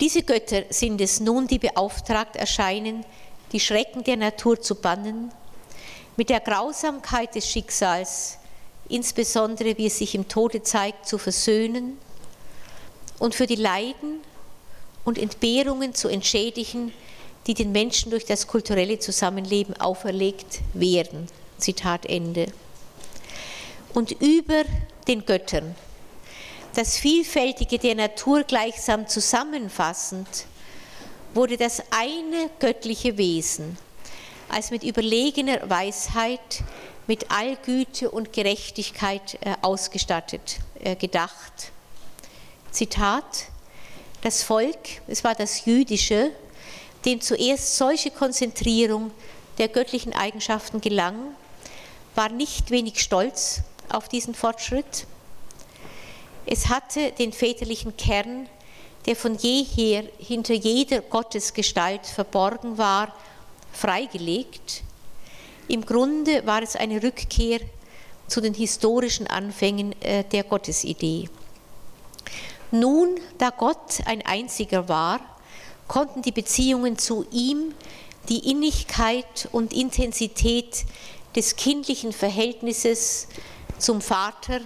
Diese Götter sind es nun, die beauftragt erscheinen, die Schrecken der Natur zu bannen, mit der Grausamkeit des Schicksals, insbesondere wie es sich im Tode zeigt, zu versöhnen und für die Leiden und Entbehrungen zu entschädigen, die den Menschen durch das kulturelle Zusammenleben auferlegt werden. Zitat Ende. Und über den Göttern das Vielfältige der Natur gleichsam zusammenfassend, wurde das eine göttliche Wesen als mit überlegener Weisheit, mit Allgüte und Gerechtigkeit äh, ausgestattet äh, gedacht. Zitat, das Volk, es war das jüdische, dem zuerst solche Konzentrierung der göttlichen Eigenschaften gelang, war nicht wenig stolz auf diesen Fortschritt es hatte den väterlichen Kern, der von jeher hinter jeder Gottesgestalt verborgen war, freigelegt. Im Grunde war es eine Rückkehr zu den historischen Anfängen äh, der Gottesidee. Nun, da Gott ein einziger war, konnten die Beziehungen zu ihm, die Innigkeit und Intensität des kindlichen Verhältnisses zum Vater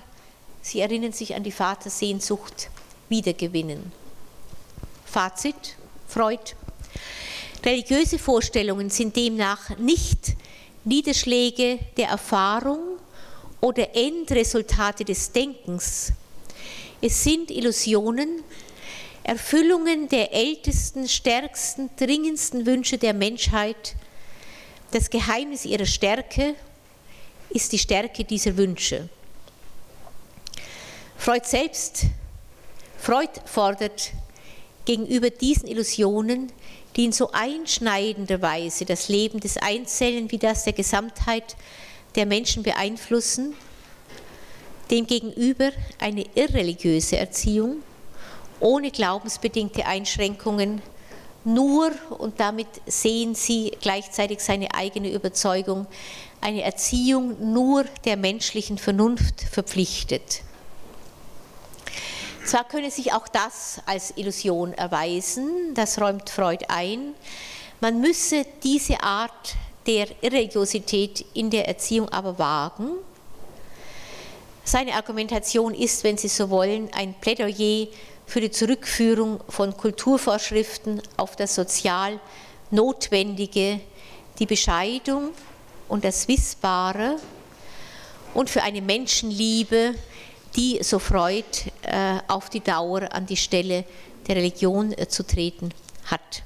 Sie erinnern sich an die Vatersehnsucht wiedergewinnen. Fazit, Freud. Religiöse Vorstellungen sind demnach nicht Niederschläge der Erfahrung oder Endresultate des Denkens. Es sind Illusionen, Erfüllungen der ältesten, stärksten, dringendsten Wünsche der Menschheit. Das Geheimnis ihrer Stärke ist die Stärke dieser Wünsche. Freud selbst, Freud fordert gegenüber diesen Illusionen, die in so einschneidender Weise das Leben des Einzelnen wie das der Gesamtheit der Menschen beeinflussen, demgegenüber eine irreligiöse Erziehung ohne glaubensbedingte Einschränkungen, nur, und damit sehen Sie gleichzeitig seine eigene Überzeugung, eine Erziehung nur der menschlichen Vernunft verpflichtet. Zwar könne sich auch das als Illusion erweisen, das räumt Freud ein, man müsse diese Art der Irreligiosität in der Erziehung aber wagen. Seine Argumentation ist, wenn Sie so wollen, ein Plädoyer für die Zurückführung von Kulturvorschriften auf das sozial Notwendige, die Bescheidung und das Wissbare und für eine Menschenliebe, die, so Freud, äh, auf die Dauer an die Stelle der Religion äh, zu treten hat.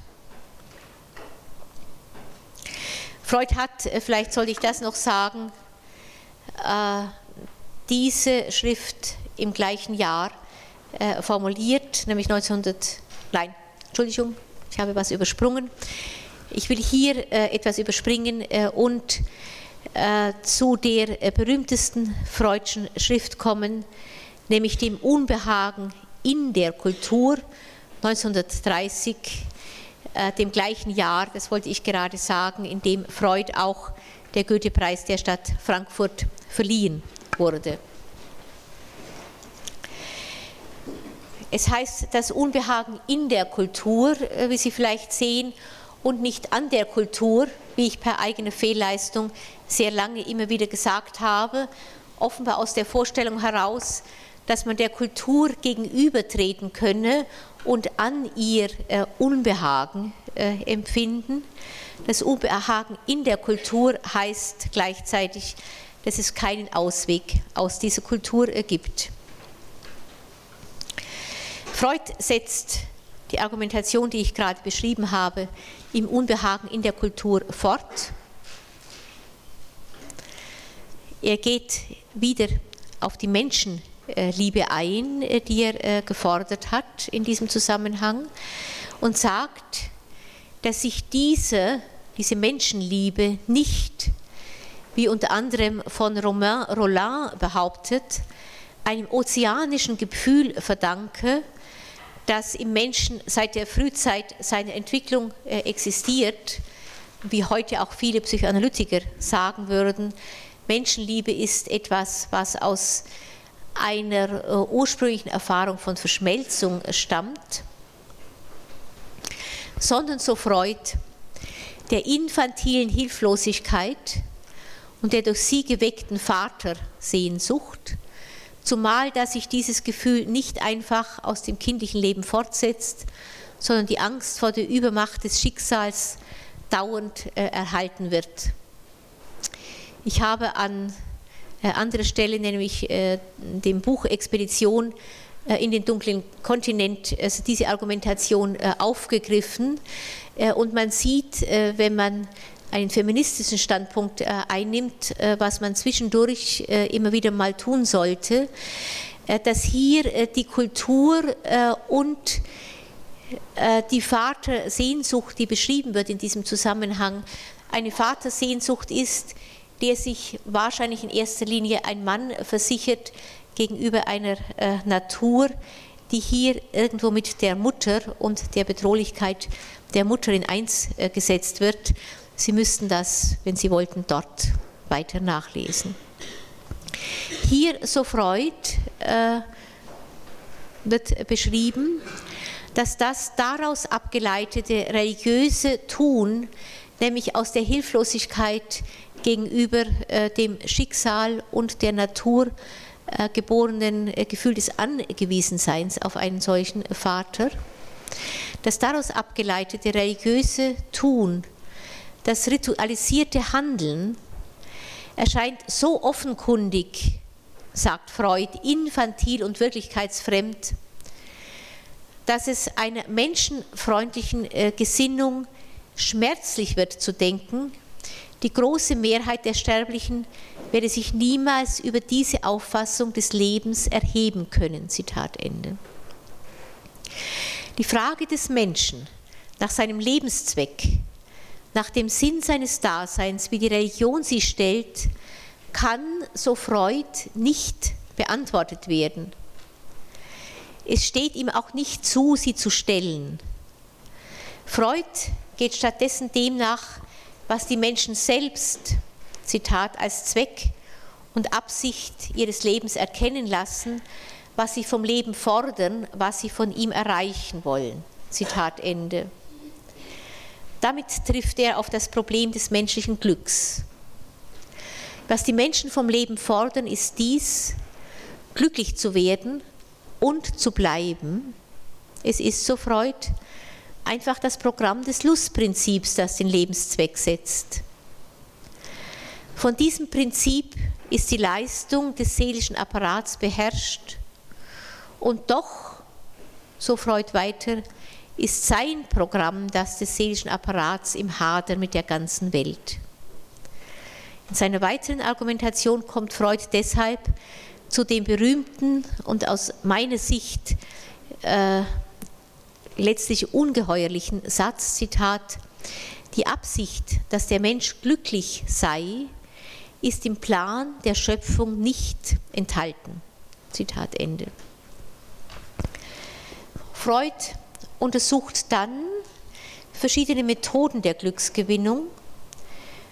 Freud hat, äh, vielleicht sollte ich das noch sagen, diese Schrift im gleichen Jahr formuliert, nämlich 1900, nein, Entschuldigung, ich habe was übersprungen. Ich will hier etwas überspringen und zu der berühmtesten freudschen Schrift kommen, nämlich dem Unbehagen in der Kultur 1930, äh, dem gleichen Jahr, das wollte ich gerade sagen, in dem Freud auch der Goethe-Preis der Stadt Frankfurt verliehen wurde. Es heißt das Unbehagen in der Kultur, äh, wie Sie vielleicht sehen, und nicht an der Kultur, wie ich per eigener Fehlleistung sehr lange immer wieder gesagt habe, offenbar aus der Vorstellung heraus, dass man der Kultur gegenübertreten könne und an ihr äh, Unbehagen äh, empfinden. Das Unbehagen in der Kultur heißt gleichzeitig, dass es keinen Ausweg aus dieser Kultur gibt. Freud setzt die Argumentation, die ich gerade beschrieben habe, im Unbehagen in der Kultur fort. Er geht wieder auf die Menschen äh, Liebe ein, die er äh, gefordert hat in diesem Zusammenhang und sagt, dass sich diese, diese Menschenliebe nicht, wie unter anderem von Romain Roland behauptet, einem ozeanischen Gefühl verdanke, das im Menschen seit der Frühzeit seiner Entwicklung existiert, wie heute auch viele Psychoanalytiker sagen würden, Menschenliebe ist etwas, was aus einer äh, ursprünglichen Erfahrung von Verschmelzung stammt, sondern so Freud der infantilen Hilflosigkeit und der durch sie geweckten Vatersehnsucht, zumal dass sich dieses Gefühl nicht einfach aus dem kindlichen Leben fortsetzt, sondern die Angst vor der Übermacht des Schicksals dauernd äh, erhalten wird. Ich habe an äh, andere Stelle, nämlich äh, dem Buch Expedition äh, in den dunklen Kontinent, also diese Argumentation aufgegriffen. Und man sieht, wenn man einen feministischen Standpunkt einnimmt, was man zwischendurch immer wieder mal tun sollte, dass hier die Kultur und die Vatersehnsucht, die beschrieben wird in diesem Zusammenhang, eine Vatersehnsucht ist, der sich wahrscheinlich in erster Linie ein Mann versichert gegenüber einer äh, Natur, die hier irgendwo mit der Mutter und der Bedrohlichkeit der Mutter in eins äh, gesetzt wird. Sie müssten das, wenn Sie wollten, dort weiter nachlesen. Hier, so Freud, äh, wird beschrieben, dass das daraus abgeleitete religiöse Tun, nämlich aus der Hilflosigkeit gegenüber äh, dem Schicksal und der Natur äh, geborenen äh, Gefühl des Angewiesenseins auf einen solchen Vater. Das daraus abgeleitete religiöse Tun, das ritualisierte Handeln erscheint so offenkundig, sagt Freud, infantil und wirklichkeitsfremd, dass es einer menschenfreundlichen Gesinnung schmerzlich wird zu denken, die große Mehrheit der Sterblichen werde sich niemals über diese Auffassung des Lebens erheben können. Zitat Ende. Die Frage des Menschen nach seinem Lebenszweck, nach dem Sinn seines Daseins, wie die Religion sie stellt, kann, so Freud, nicht beantwortet werden. Es steht ihm auch nicht zu, sie zu stellen. Freud geht stattdessen dem nach, was die Menschen selbst, Zitat, als Zweck und Absicht ihres Lebens erkennen lassen, was sie vom Leben fordern, was sie von ihm erreichen wollen. Zitat Ende. Damit trifft er auf das Problem des menschlichen Glücks. Was die Menschen vom Leben fordern, ist dies, glücklich zu werden und zu bleiben. Es ist, so Freud, einfach das Programm des Lustprinzips, das den Lebenszweck setzt. Von diesem Prinzip ist die Leistung des seelischen Apparats beherrscht und doch, so Freud weiter, ist sein Programm das des seelischen Apparats im Hader mit der ganzen Welt. In seiner weiteren Argumentation kommt Freud deshalb zu dem berühmten und aus meiner Sicht äh, letztlich ungeheuerlichen Satz, Zitat, die Absicht, dass der Mensch glücklich sei, ist im Plan der Schöpfung nicht enthalten. Zitat Ende. Freud untersucht dann verschiedene Methoden der Glücksgewinnung,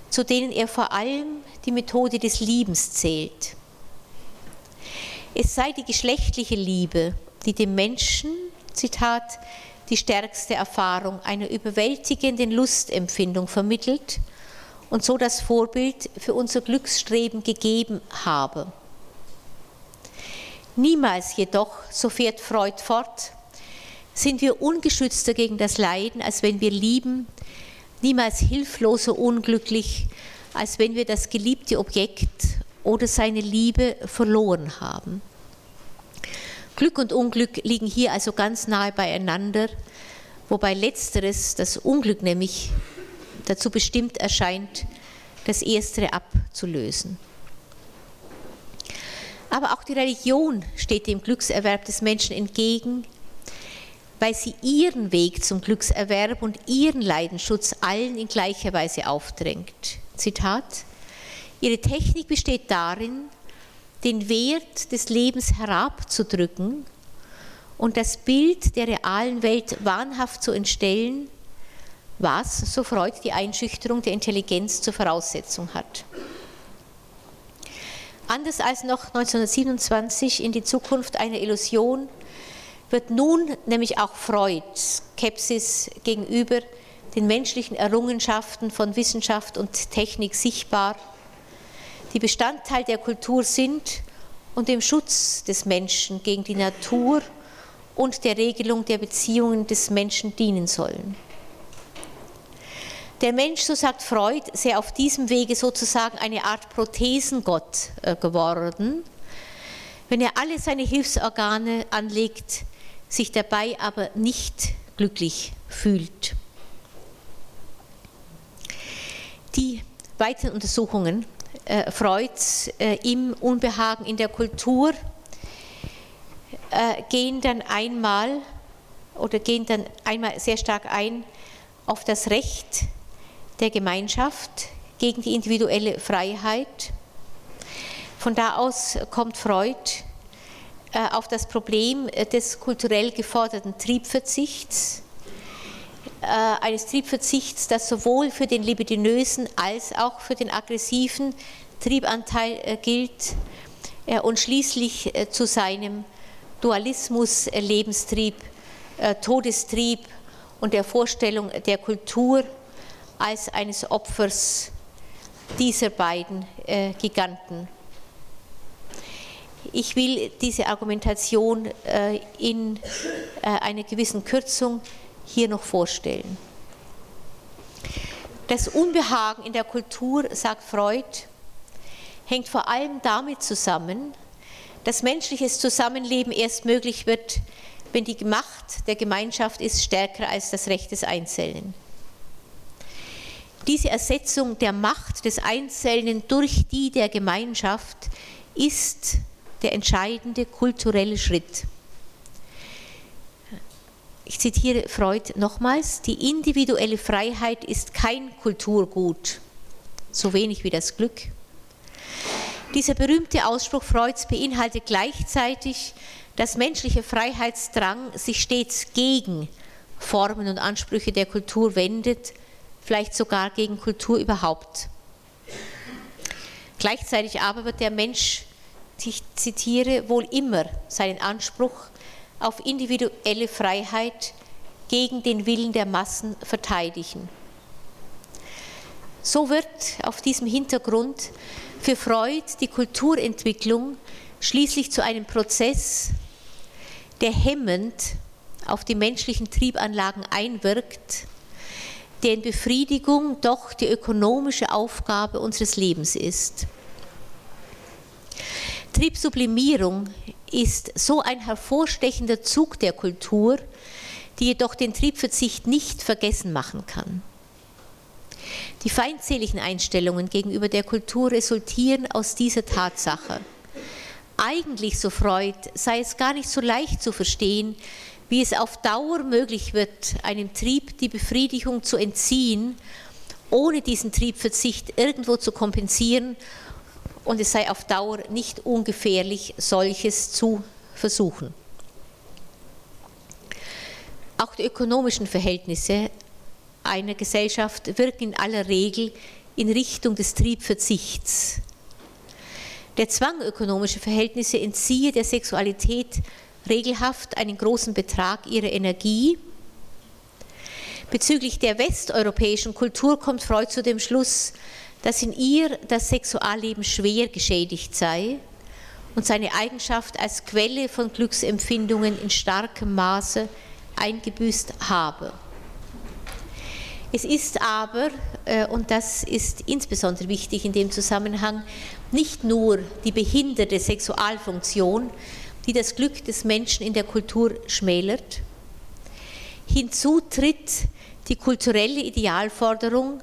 zu denen er vor allem die Methode des Liebens zählt. Es sei die geschlechtliche Liebe, die dem Menschen, Zitat, die stärkste Erfahrung einer überwältigenden Lustempfindung vermittelt und so das Vorbild für unser Glücksstreben gegeben habe. Niemals jedoch, so fährt Freud fort, sind wir ungeschützter gegen das Leiden, als wenn wir lieben, niemals hilfloser unglücklich, als wenn wir das geliebte Objekt oder seine Liebe verloren haben. Glück und Unglück liegen hier also ganz nahe beieinander, wobei letzteres, das Unglück nämlich, dazu bestimmt erscheint, das Erstere abzulösen. Aber auch die Religion steht dem Glückserwerb des Menschen entgegen, weil sie ihren Weg zum Glückserwerb und ihren Leidenschutz allen in gleicher Weise aufdrängt. Zitat, ihre Technik besteht darin, den Wert des Lebens herabzudrücken und das Bild der realen Welt wahnhaft zu entstellen, was, so Freud, die Einschüchterung der Intelligenz zur Voraussetzung hat. Anders als noch 1927 in die Zukunft einer Illusion wird nun nämlich auch Freud Skepsis gegenüber den menschlichen Errungenschaften von Wissenschaft und Technik sichtbar die Bestandteil der Kultur sind und dem Schutz des Menschen gegen die Natur und der Regelung der Beziehungen des Menschen dienen sollen. Der Mensch, so sagt Freud, sei auf diesem Wege sozusagen eine Art Prothesengott äh, geworden, wenn er alle seine Hilfsorgane anlegt, sich dabei aber nicht glücklich fühlt. Die weiteren Untersuchungen äh, Freuds äh, im Unbehagen in der Kultur äh, gehen dann einmal oder gehen dann einmal sehr stark ein auf das Recht der Gemeinschaft gegen die individuelle Freiheit. Von da aus kommt Freud auf das Problem des kulturell geforderten Triebverzichts, eines Triebverzichts, das sowohl für den libidinösen als auch für den aggressiven Triebanteil äh, gilt und schließlich äh, zu seinem Dualismus, äh, Lebenstrieb, Todestrieb und der Vorstellung der Kultur als eines Opfers dieser beiden Giganten. Ich will diese Argumentation in einer gewissen Kürzung hier noch vorstellen. Das Unbehagen in der Kultur, sagt Freud, hängt vor allem damit zusammen, dass menschliches Zusammenleben erst möglich wird, wenn die Macht der Gemeinschaft ist stärker als das Recht des Einzelnen. Diese Ersetzung der Macht des Einzelnen durch die der Gemeinschaft ist der entscheidende kulturelle Schritt. Ich zitiere Freud nochmals, die individuelle Freiheit ist kein Kulturgut, so wenig wie das Glück. Dieser berühmte Ausspruch Freuds beinhaltet gleichzeitig, dass menschlicher Freiheitsdrang sich stets gegen Formen und Ansprüche der Kultur wendet, vielleicht sogar gegen Kultur überhaupt. Gleichzeitig aber wird der Mensch, ich zitiere, wohl immer seinen Anspruch auf individuelle Freiheit gegen den Willen der Massen verteidigen. So wird auf diesem Hintergrund für Freud die Kulturentwicklung schließlich zu einem Prozess, der hemmend auf die menschlichen Triebanlagen einwirkt, deren Befriedigung doch die ökonomische Aufgabe unseres Lebens ist. Triebsublimierung ist so ein hervorstechender Zug der Kultur, die jedoch den Triebverzicht nicht vergessen machen kann. Die feindseligen Einstellungen gegenüber der Kultur resultieren aus dieser Tatsache. Eigentlich, so Freud, sei es gar nicht so leicht zu verstehen, wie es auf Dauer möglich wird, einem Trieb die Befriedigung zu entziehen, ohne diesen Triebverzicht irgendwo zu kompensieren. Und es sei auf Dauer nicht ungefährlich, solches zu versuchen. Auch die ökonomischen Verhältnisse einer Gesellschaft wirken in aller Regel in Richtung des Triebverzichts. Der Zwang ökonomischer Verhältnisse entziehe der Sexualität regelhaft einen großen Betrag ihrer Energie. Bezüglich der westeuropäischen Kultur kommt Freud zu dem Schluss, dass in ihr das Sexualleben schwer geschädigt sei und seine Eigenschaft als Quelle von Glücksempfindungen in starkem Maße eingebüßt habe. Es ist aber, äh, und das ist insbesondere wichtig in dem Zusammenhang, nicht nur die behinderte Sexualfunktion, die das Glück des Menschen in der Kultur schmälert. Hinzu tritt die kulturelle Idealforderung,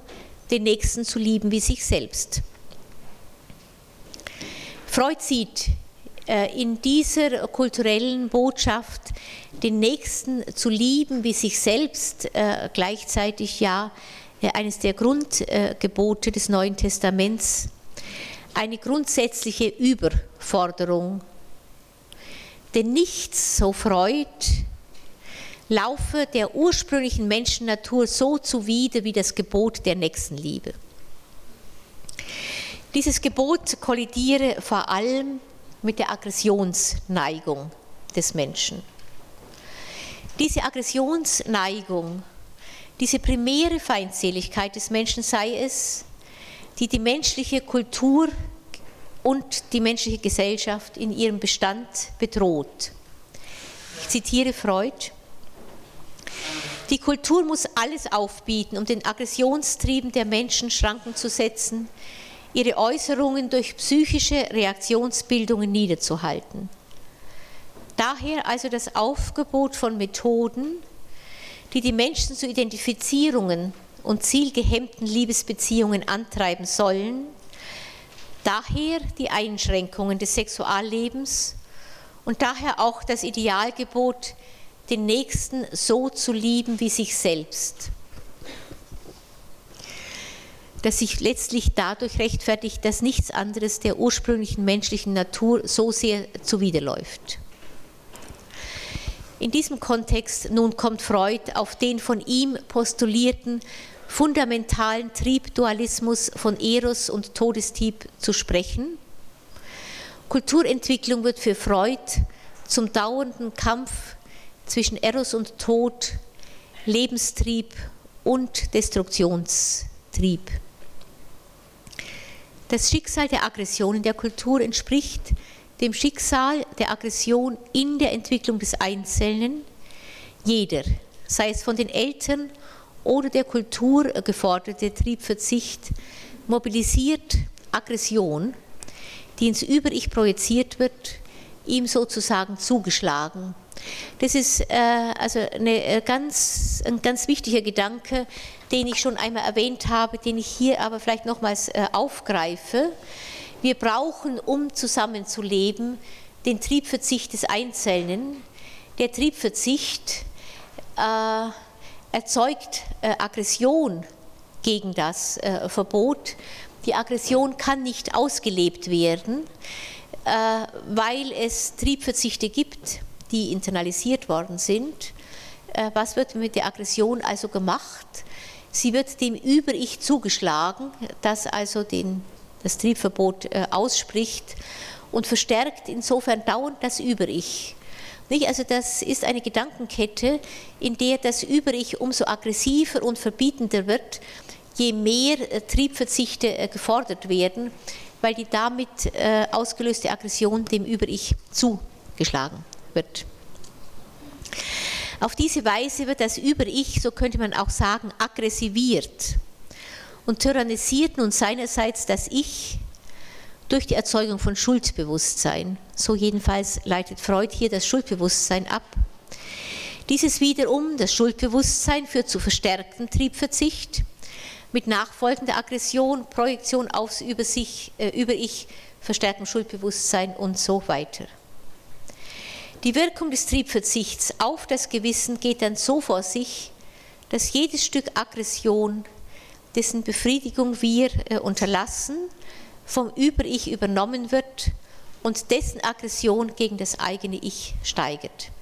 den Nächsten zu lieben wie sich selbst. Freud sieht äh, in dieser kulturellen Botschaft den Nächsten zu lieben wie sich selbst äh, gleichzeitig ja äh, eines der Grundgebote des Neuen Testaments, eine grundsätzliche Überforderung. Denn nichts, so Freud, laufe der ursprünglichen Menschennatur so zuwider wie das Gebot der Nächstenliebe. Dieses Gebot kollidiere vor allem mit der Aggressionsneigung des Menschen. Diese Aggressionsneigung, diese primäre Feindseligkeit des Menschen sei es, die die menschliche Kultur und die menschliche Gesellschaft in ihrem Bestand bedroht. Ich zitiere Freud. Die Kultur muss alles aufbieten, um den Aggressionstrieben der Menschen Schranken zu setzen, ihre Äußerungen durch psychische Reaktionsbildungen niederzuhalten. Daher also das Aufgebot von Methoden, die die Menschen zu Identifizierungen und zielgehemmten Liebesbeziehungen antreiben sollen, daher die Einschränkungen des Sexuallebens und daher auch das Idealgebot, den Nächsten so zu lieben wie sich selbst das sich letztlich dadurch rechtfertigt, dass nichts anderes der ursprünglichen menschlichen Natur so sehr zuwiderläuft. In diesem Kontext nun kommt Freud auf den von ihm postulierten fundamentalen Triebdualismus von Eros und Todestieb zu sprechen. Kulturentwicklung wird für Freud zum dauernden Kampf zwischen Eros und Tod, Lebenstrieb und Destruktionstrieb. Das Schicksal der Aggression in der Kultur entspricht dem Schicksal der Aggression in der Entwicklung des Einzelnen. Jeder, sei es von den Eltern oder der Kultur geforderte Triebverzicht, mobilisiert Aggression, die ins Über-Ich projiziert wird, ihm sozusagen zugeschlagen. Das ist äh, also eine äh, ganz, ein ganz wichtiger Gedanke, den ich schon einmal erwähnt habe, den ich hier aber vielleicht nochmals äh, aufgreife. Wir brauchen, um zusammenzuleben, den Triebverzicht des Einzelnen. Der Triebverzicht äh, erzeugt äh, Aggression gegen das äh, Verbot. Die Aggression kann nicht ausgelebt werden, weil es Triebverzichte gibt, die internalisiert worden sind. Äh, was wird mit der Aggression also gemacht? Sie wird dem Über-Ich zugeschlagen, das also den, das Triebverbot äh, ausspricht und verstärkt insofern dauernd das Über-Ich. Also das ist eine Gedankenkette, in der das Über-Ich umso aggressiver und verbietender wird, je mehr äh, Triebverzichte gefordert werden, weil die damit ausgelöste Aggression dem Über-Ich zugeschlagen wird. Auf diese Weise wird das Über-Ich, so könnte man auch sagen, aggressiviert und tyrannisiert nun seinerseits das Ich durch die Erzeugung von Schuldbewusstsein. So jedenfalls leitet Freud hier das Schuldbewusstsein ab. Dieses wiederum, das Schuldbewusstsein, führt zu verstärktem Triebverzicht mit nachfolgender Aggression, Projektion aufs Über, sich, äh, über verstärktem Schuldbewusstsein und so weiter. Die Wirkung des Triebverzichts auf das Gewissen geht dann so vor sich, dass jedes Stück Aggression, dessen Befriedigung wir äh, unterlassen, vom Über-Ich übernommen wird und dessen Aggression gegen das eigene Ich steigert.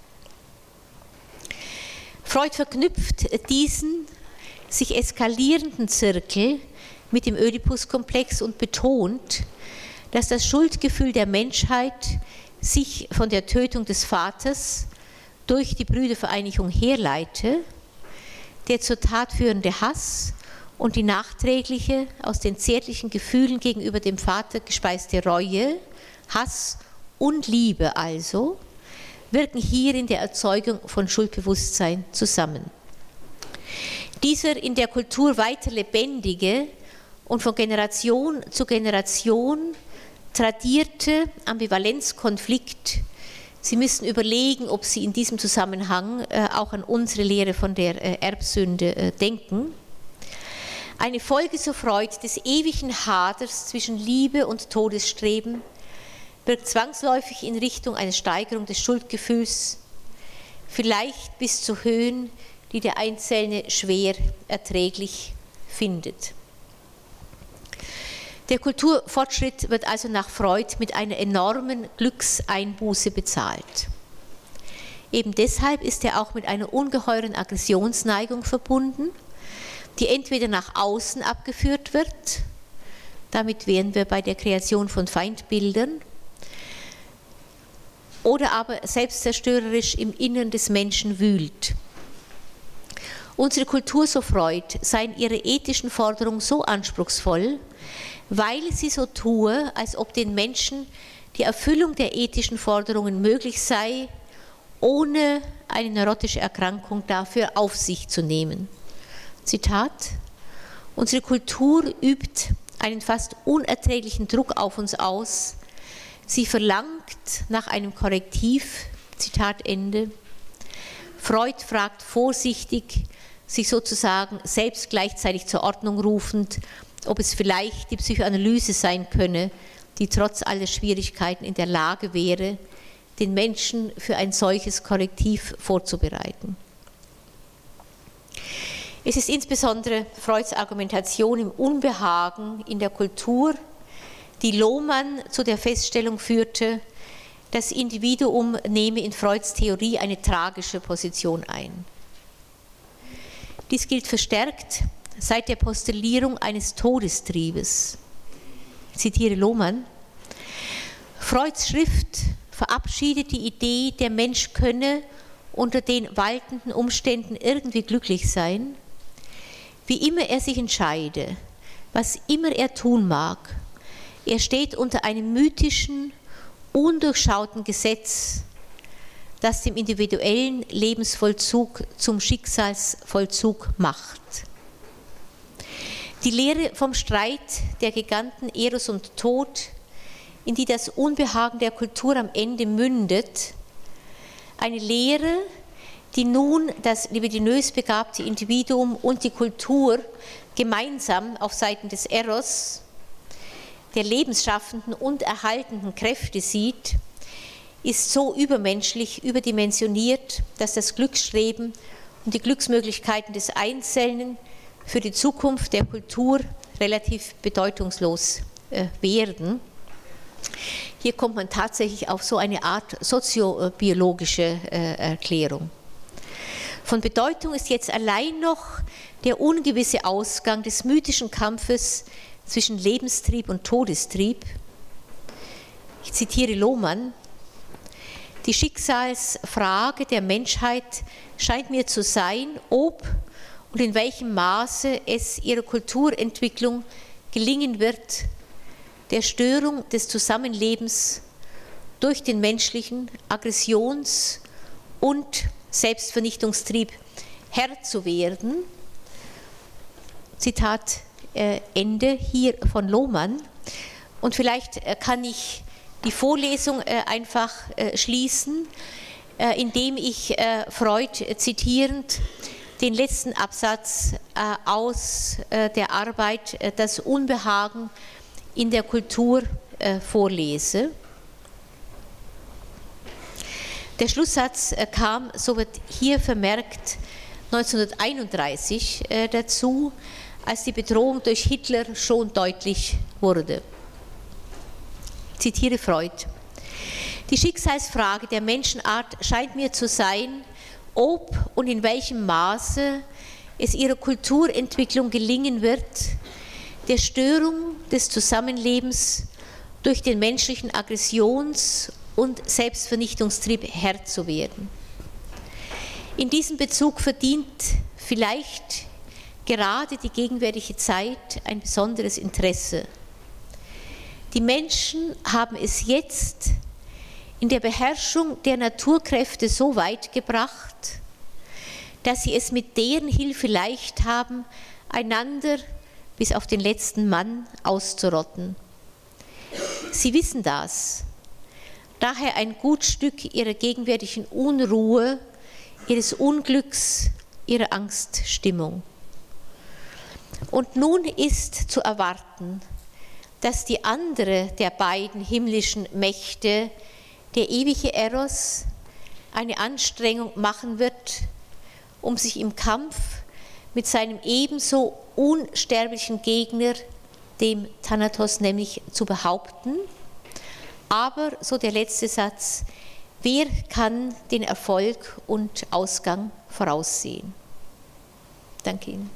Freud verknüpft diesen sich eskalierenden Zirkel mit dem Oedipus-Komplex und betont, dass das Schuldgefühl der Menschheit sich von der Tötung des Vaters durch die Brüdervereinigung herleite, der zur Tat führende Hass und die nachträgliche, aus den zärtlichen Gefühlen gegenüber dem Vater gespeiste Reue, Hass und Liebe also, wirken hier in der Erzeugung von Schuldbewusstsein zusammen. Dieser in der Kultur weiter lebendige und von Generation zu Generation tradierte Ambivalenzkonflikt, Sie müssen überlegen, ob Sie in diesem Zusammenhang äh, auch an unsere Lehre von der äh, Erbsünde äh, denken. Eine Folge, so Freud, des ewigen Haders zwischen Liebe und Todesstreben birgt zwangsläufig in Richtung einer Steigerung des Schuldgefühls, vielleicht bis zu Höhen, die der Einzelne schwer erträglich findet. Der Kulturfortschritt wird also nach Freud mit einer enormen Glückseinbuße bezahlt. Eben deshalb ist er auch mit einer ungeheuren Aggressionsneigung verbunden die entweder nach außen abgeführt wird, damit wären wir bei der Kreation von Feindbildern, oder aber selbstzerstörerisch im Innern des Menschen wühlt. Unsere Kultur, so Freud, seien ihre ethischen Forderungen so anspruchsvoll, weil sie so tue, als ob den Menschen die Erfüllung der ethischen Forderungen möglich sei, ohne eine neurotische Erkrankung dafür auf sich zu nehmen. Zitat, unsere Kultur übt einen fast unerträglichen Druck auf uns aus. Sie verlangt nach einem Korrektiv, Zitat Ende. Freud fragt vorsichtig, sich sozusagen selbst gleichzeitig zur Ordnung rufend, ob es vielleicht die Psychoanalyse sein könne, die trotz aller Schwierigkeiten in der Lage wäre, den Menschen für ein solches Korrektiv vorzubereiten. Es ist insbesondere Freuds Argumentation im Unbehagen in der Kultur, die Lohmann zu der Feststellung führte, das Individuum nehme in Freuds Theorie eine tragische Position ein. Dies gilt verstärkt seit der Postulierung eines Todestriebes. Ich zitiere Lohmann. Freuds Schrift verabschiedet die Idee, der Mensch könne unter den waltenden Umständen irgendwie glücklich sein wie immer er sich entscheide, was immer er tun mag, er steht unter einem mythischen, undurchschauten Gesetz, das dem individuellen Lebensvollzug zum Schicksalsvollzug macht. Die Lehre vom Streit der Giganten Eros und Tod, in die das Unbehagen der Kultur am Ende mündet, eine Lehre, die nun das libidinös begabte Individuum und die Kultur gemeinsam auf Seiten des Eros, der lebensschaffenden und erhaltenden Kräfte sieht, ist so übermenschlich, überdimensioniert, dass das Glücksstreben und die Glücksmöglichkeiten des Einzelnen für die Zukunft der Kultur relativ bedeutungslos äh, werden. Hier kommt man tatsächlich auf so eine Art soziobiologische äh, Erklärung. Von Bedeutung ist jetzt allein noch der ungewisse Ausgang des mythischen Kampfes zwischen Lebenstrieb und Todestrieb. Ich zitiere Lohmann. Die Schicksalsfrage der Menschheit scheint mir zu sein, ob und in welchem Maße es ihrer Kulturentwicklung gelingen wird, der Störung des Zusammenlebens durch den menschlichen Aggressions- und Selbstvernichtungstrieb Herr zu werden. Zitat äh, Ende hier von Lohmann. Und vielleicht äh, kann ich die Vorlesung äh, einfach schließen, indem ich Freud zitierend den letzten Absatz aus der Arbeit Das Unbehagen in der Kultur vorlese. Der Schlusssatz äh, kam, so wird hier vermerkt, 1931 äh, dazu, als die Bedrohung durch Hitler schon deutlich wurde. Ich zitiere Freud. Die Schicksalsfrage der Menschenart scheint mir zu sein, ob und in welchem Maße es ihrer Kulturentwicklung gelingen wird, der Störung des Zusammenlebens durch den menschlichen Aggressions- und Selbstvernichtungstrieb Herr zu werden. In diesem Bezug verdient vielleicht gerade die gegenwärtige Zeit ein besonderes Interesse. Die Menschen haben es jetzt in der Beherrschung der Naturkräfte so weit gebracht, dass sie es mit deren Hilfe leicht haben, einander bis auf den letzten Mann auszurotten. Sie wissen das daher ein gut Stück ihrer gegenwärtigen Unruhe, ihres Unglücks, ihrer Angststimmung. Und nun ist zu erwarten, dass die andere der beiden himmlischen Mächte, der ewige Eros, eine Anstrengung machen wird, um sich im Kampf mit seinem ebenso unsterblichen Gegner, dem Thanatos nämlich, zu behaupten aber, so der letzte Satz, wer kann den Erfolg und Ausgang voraussehen? Danke Ihnen.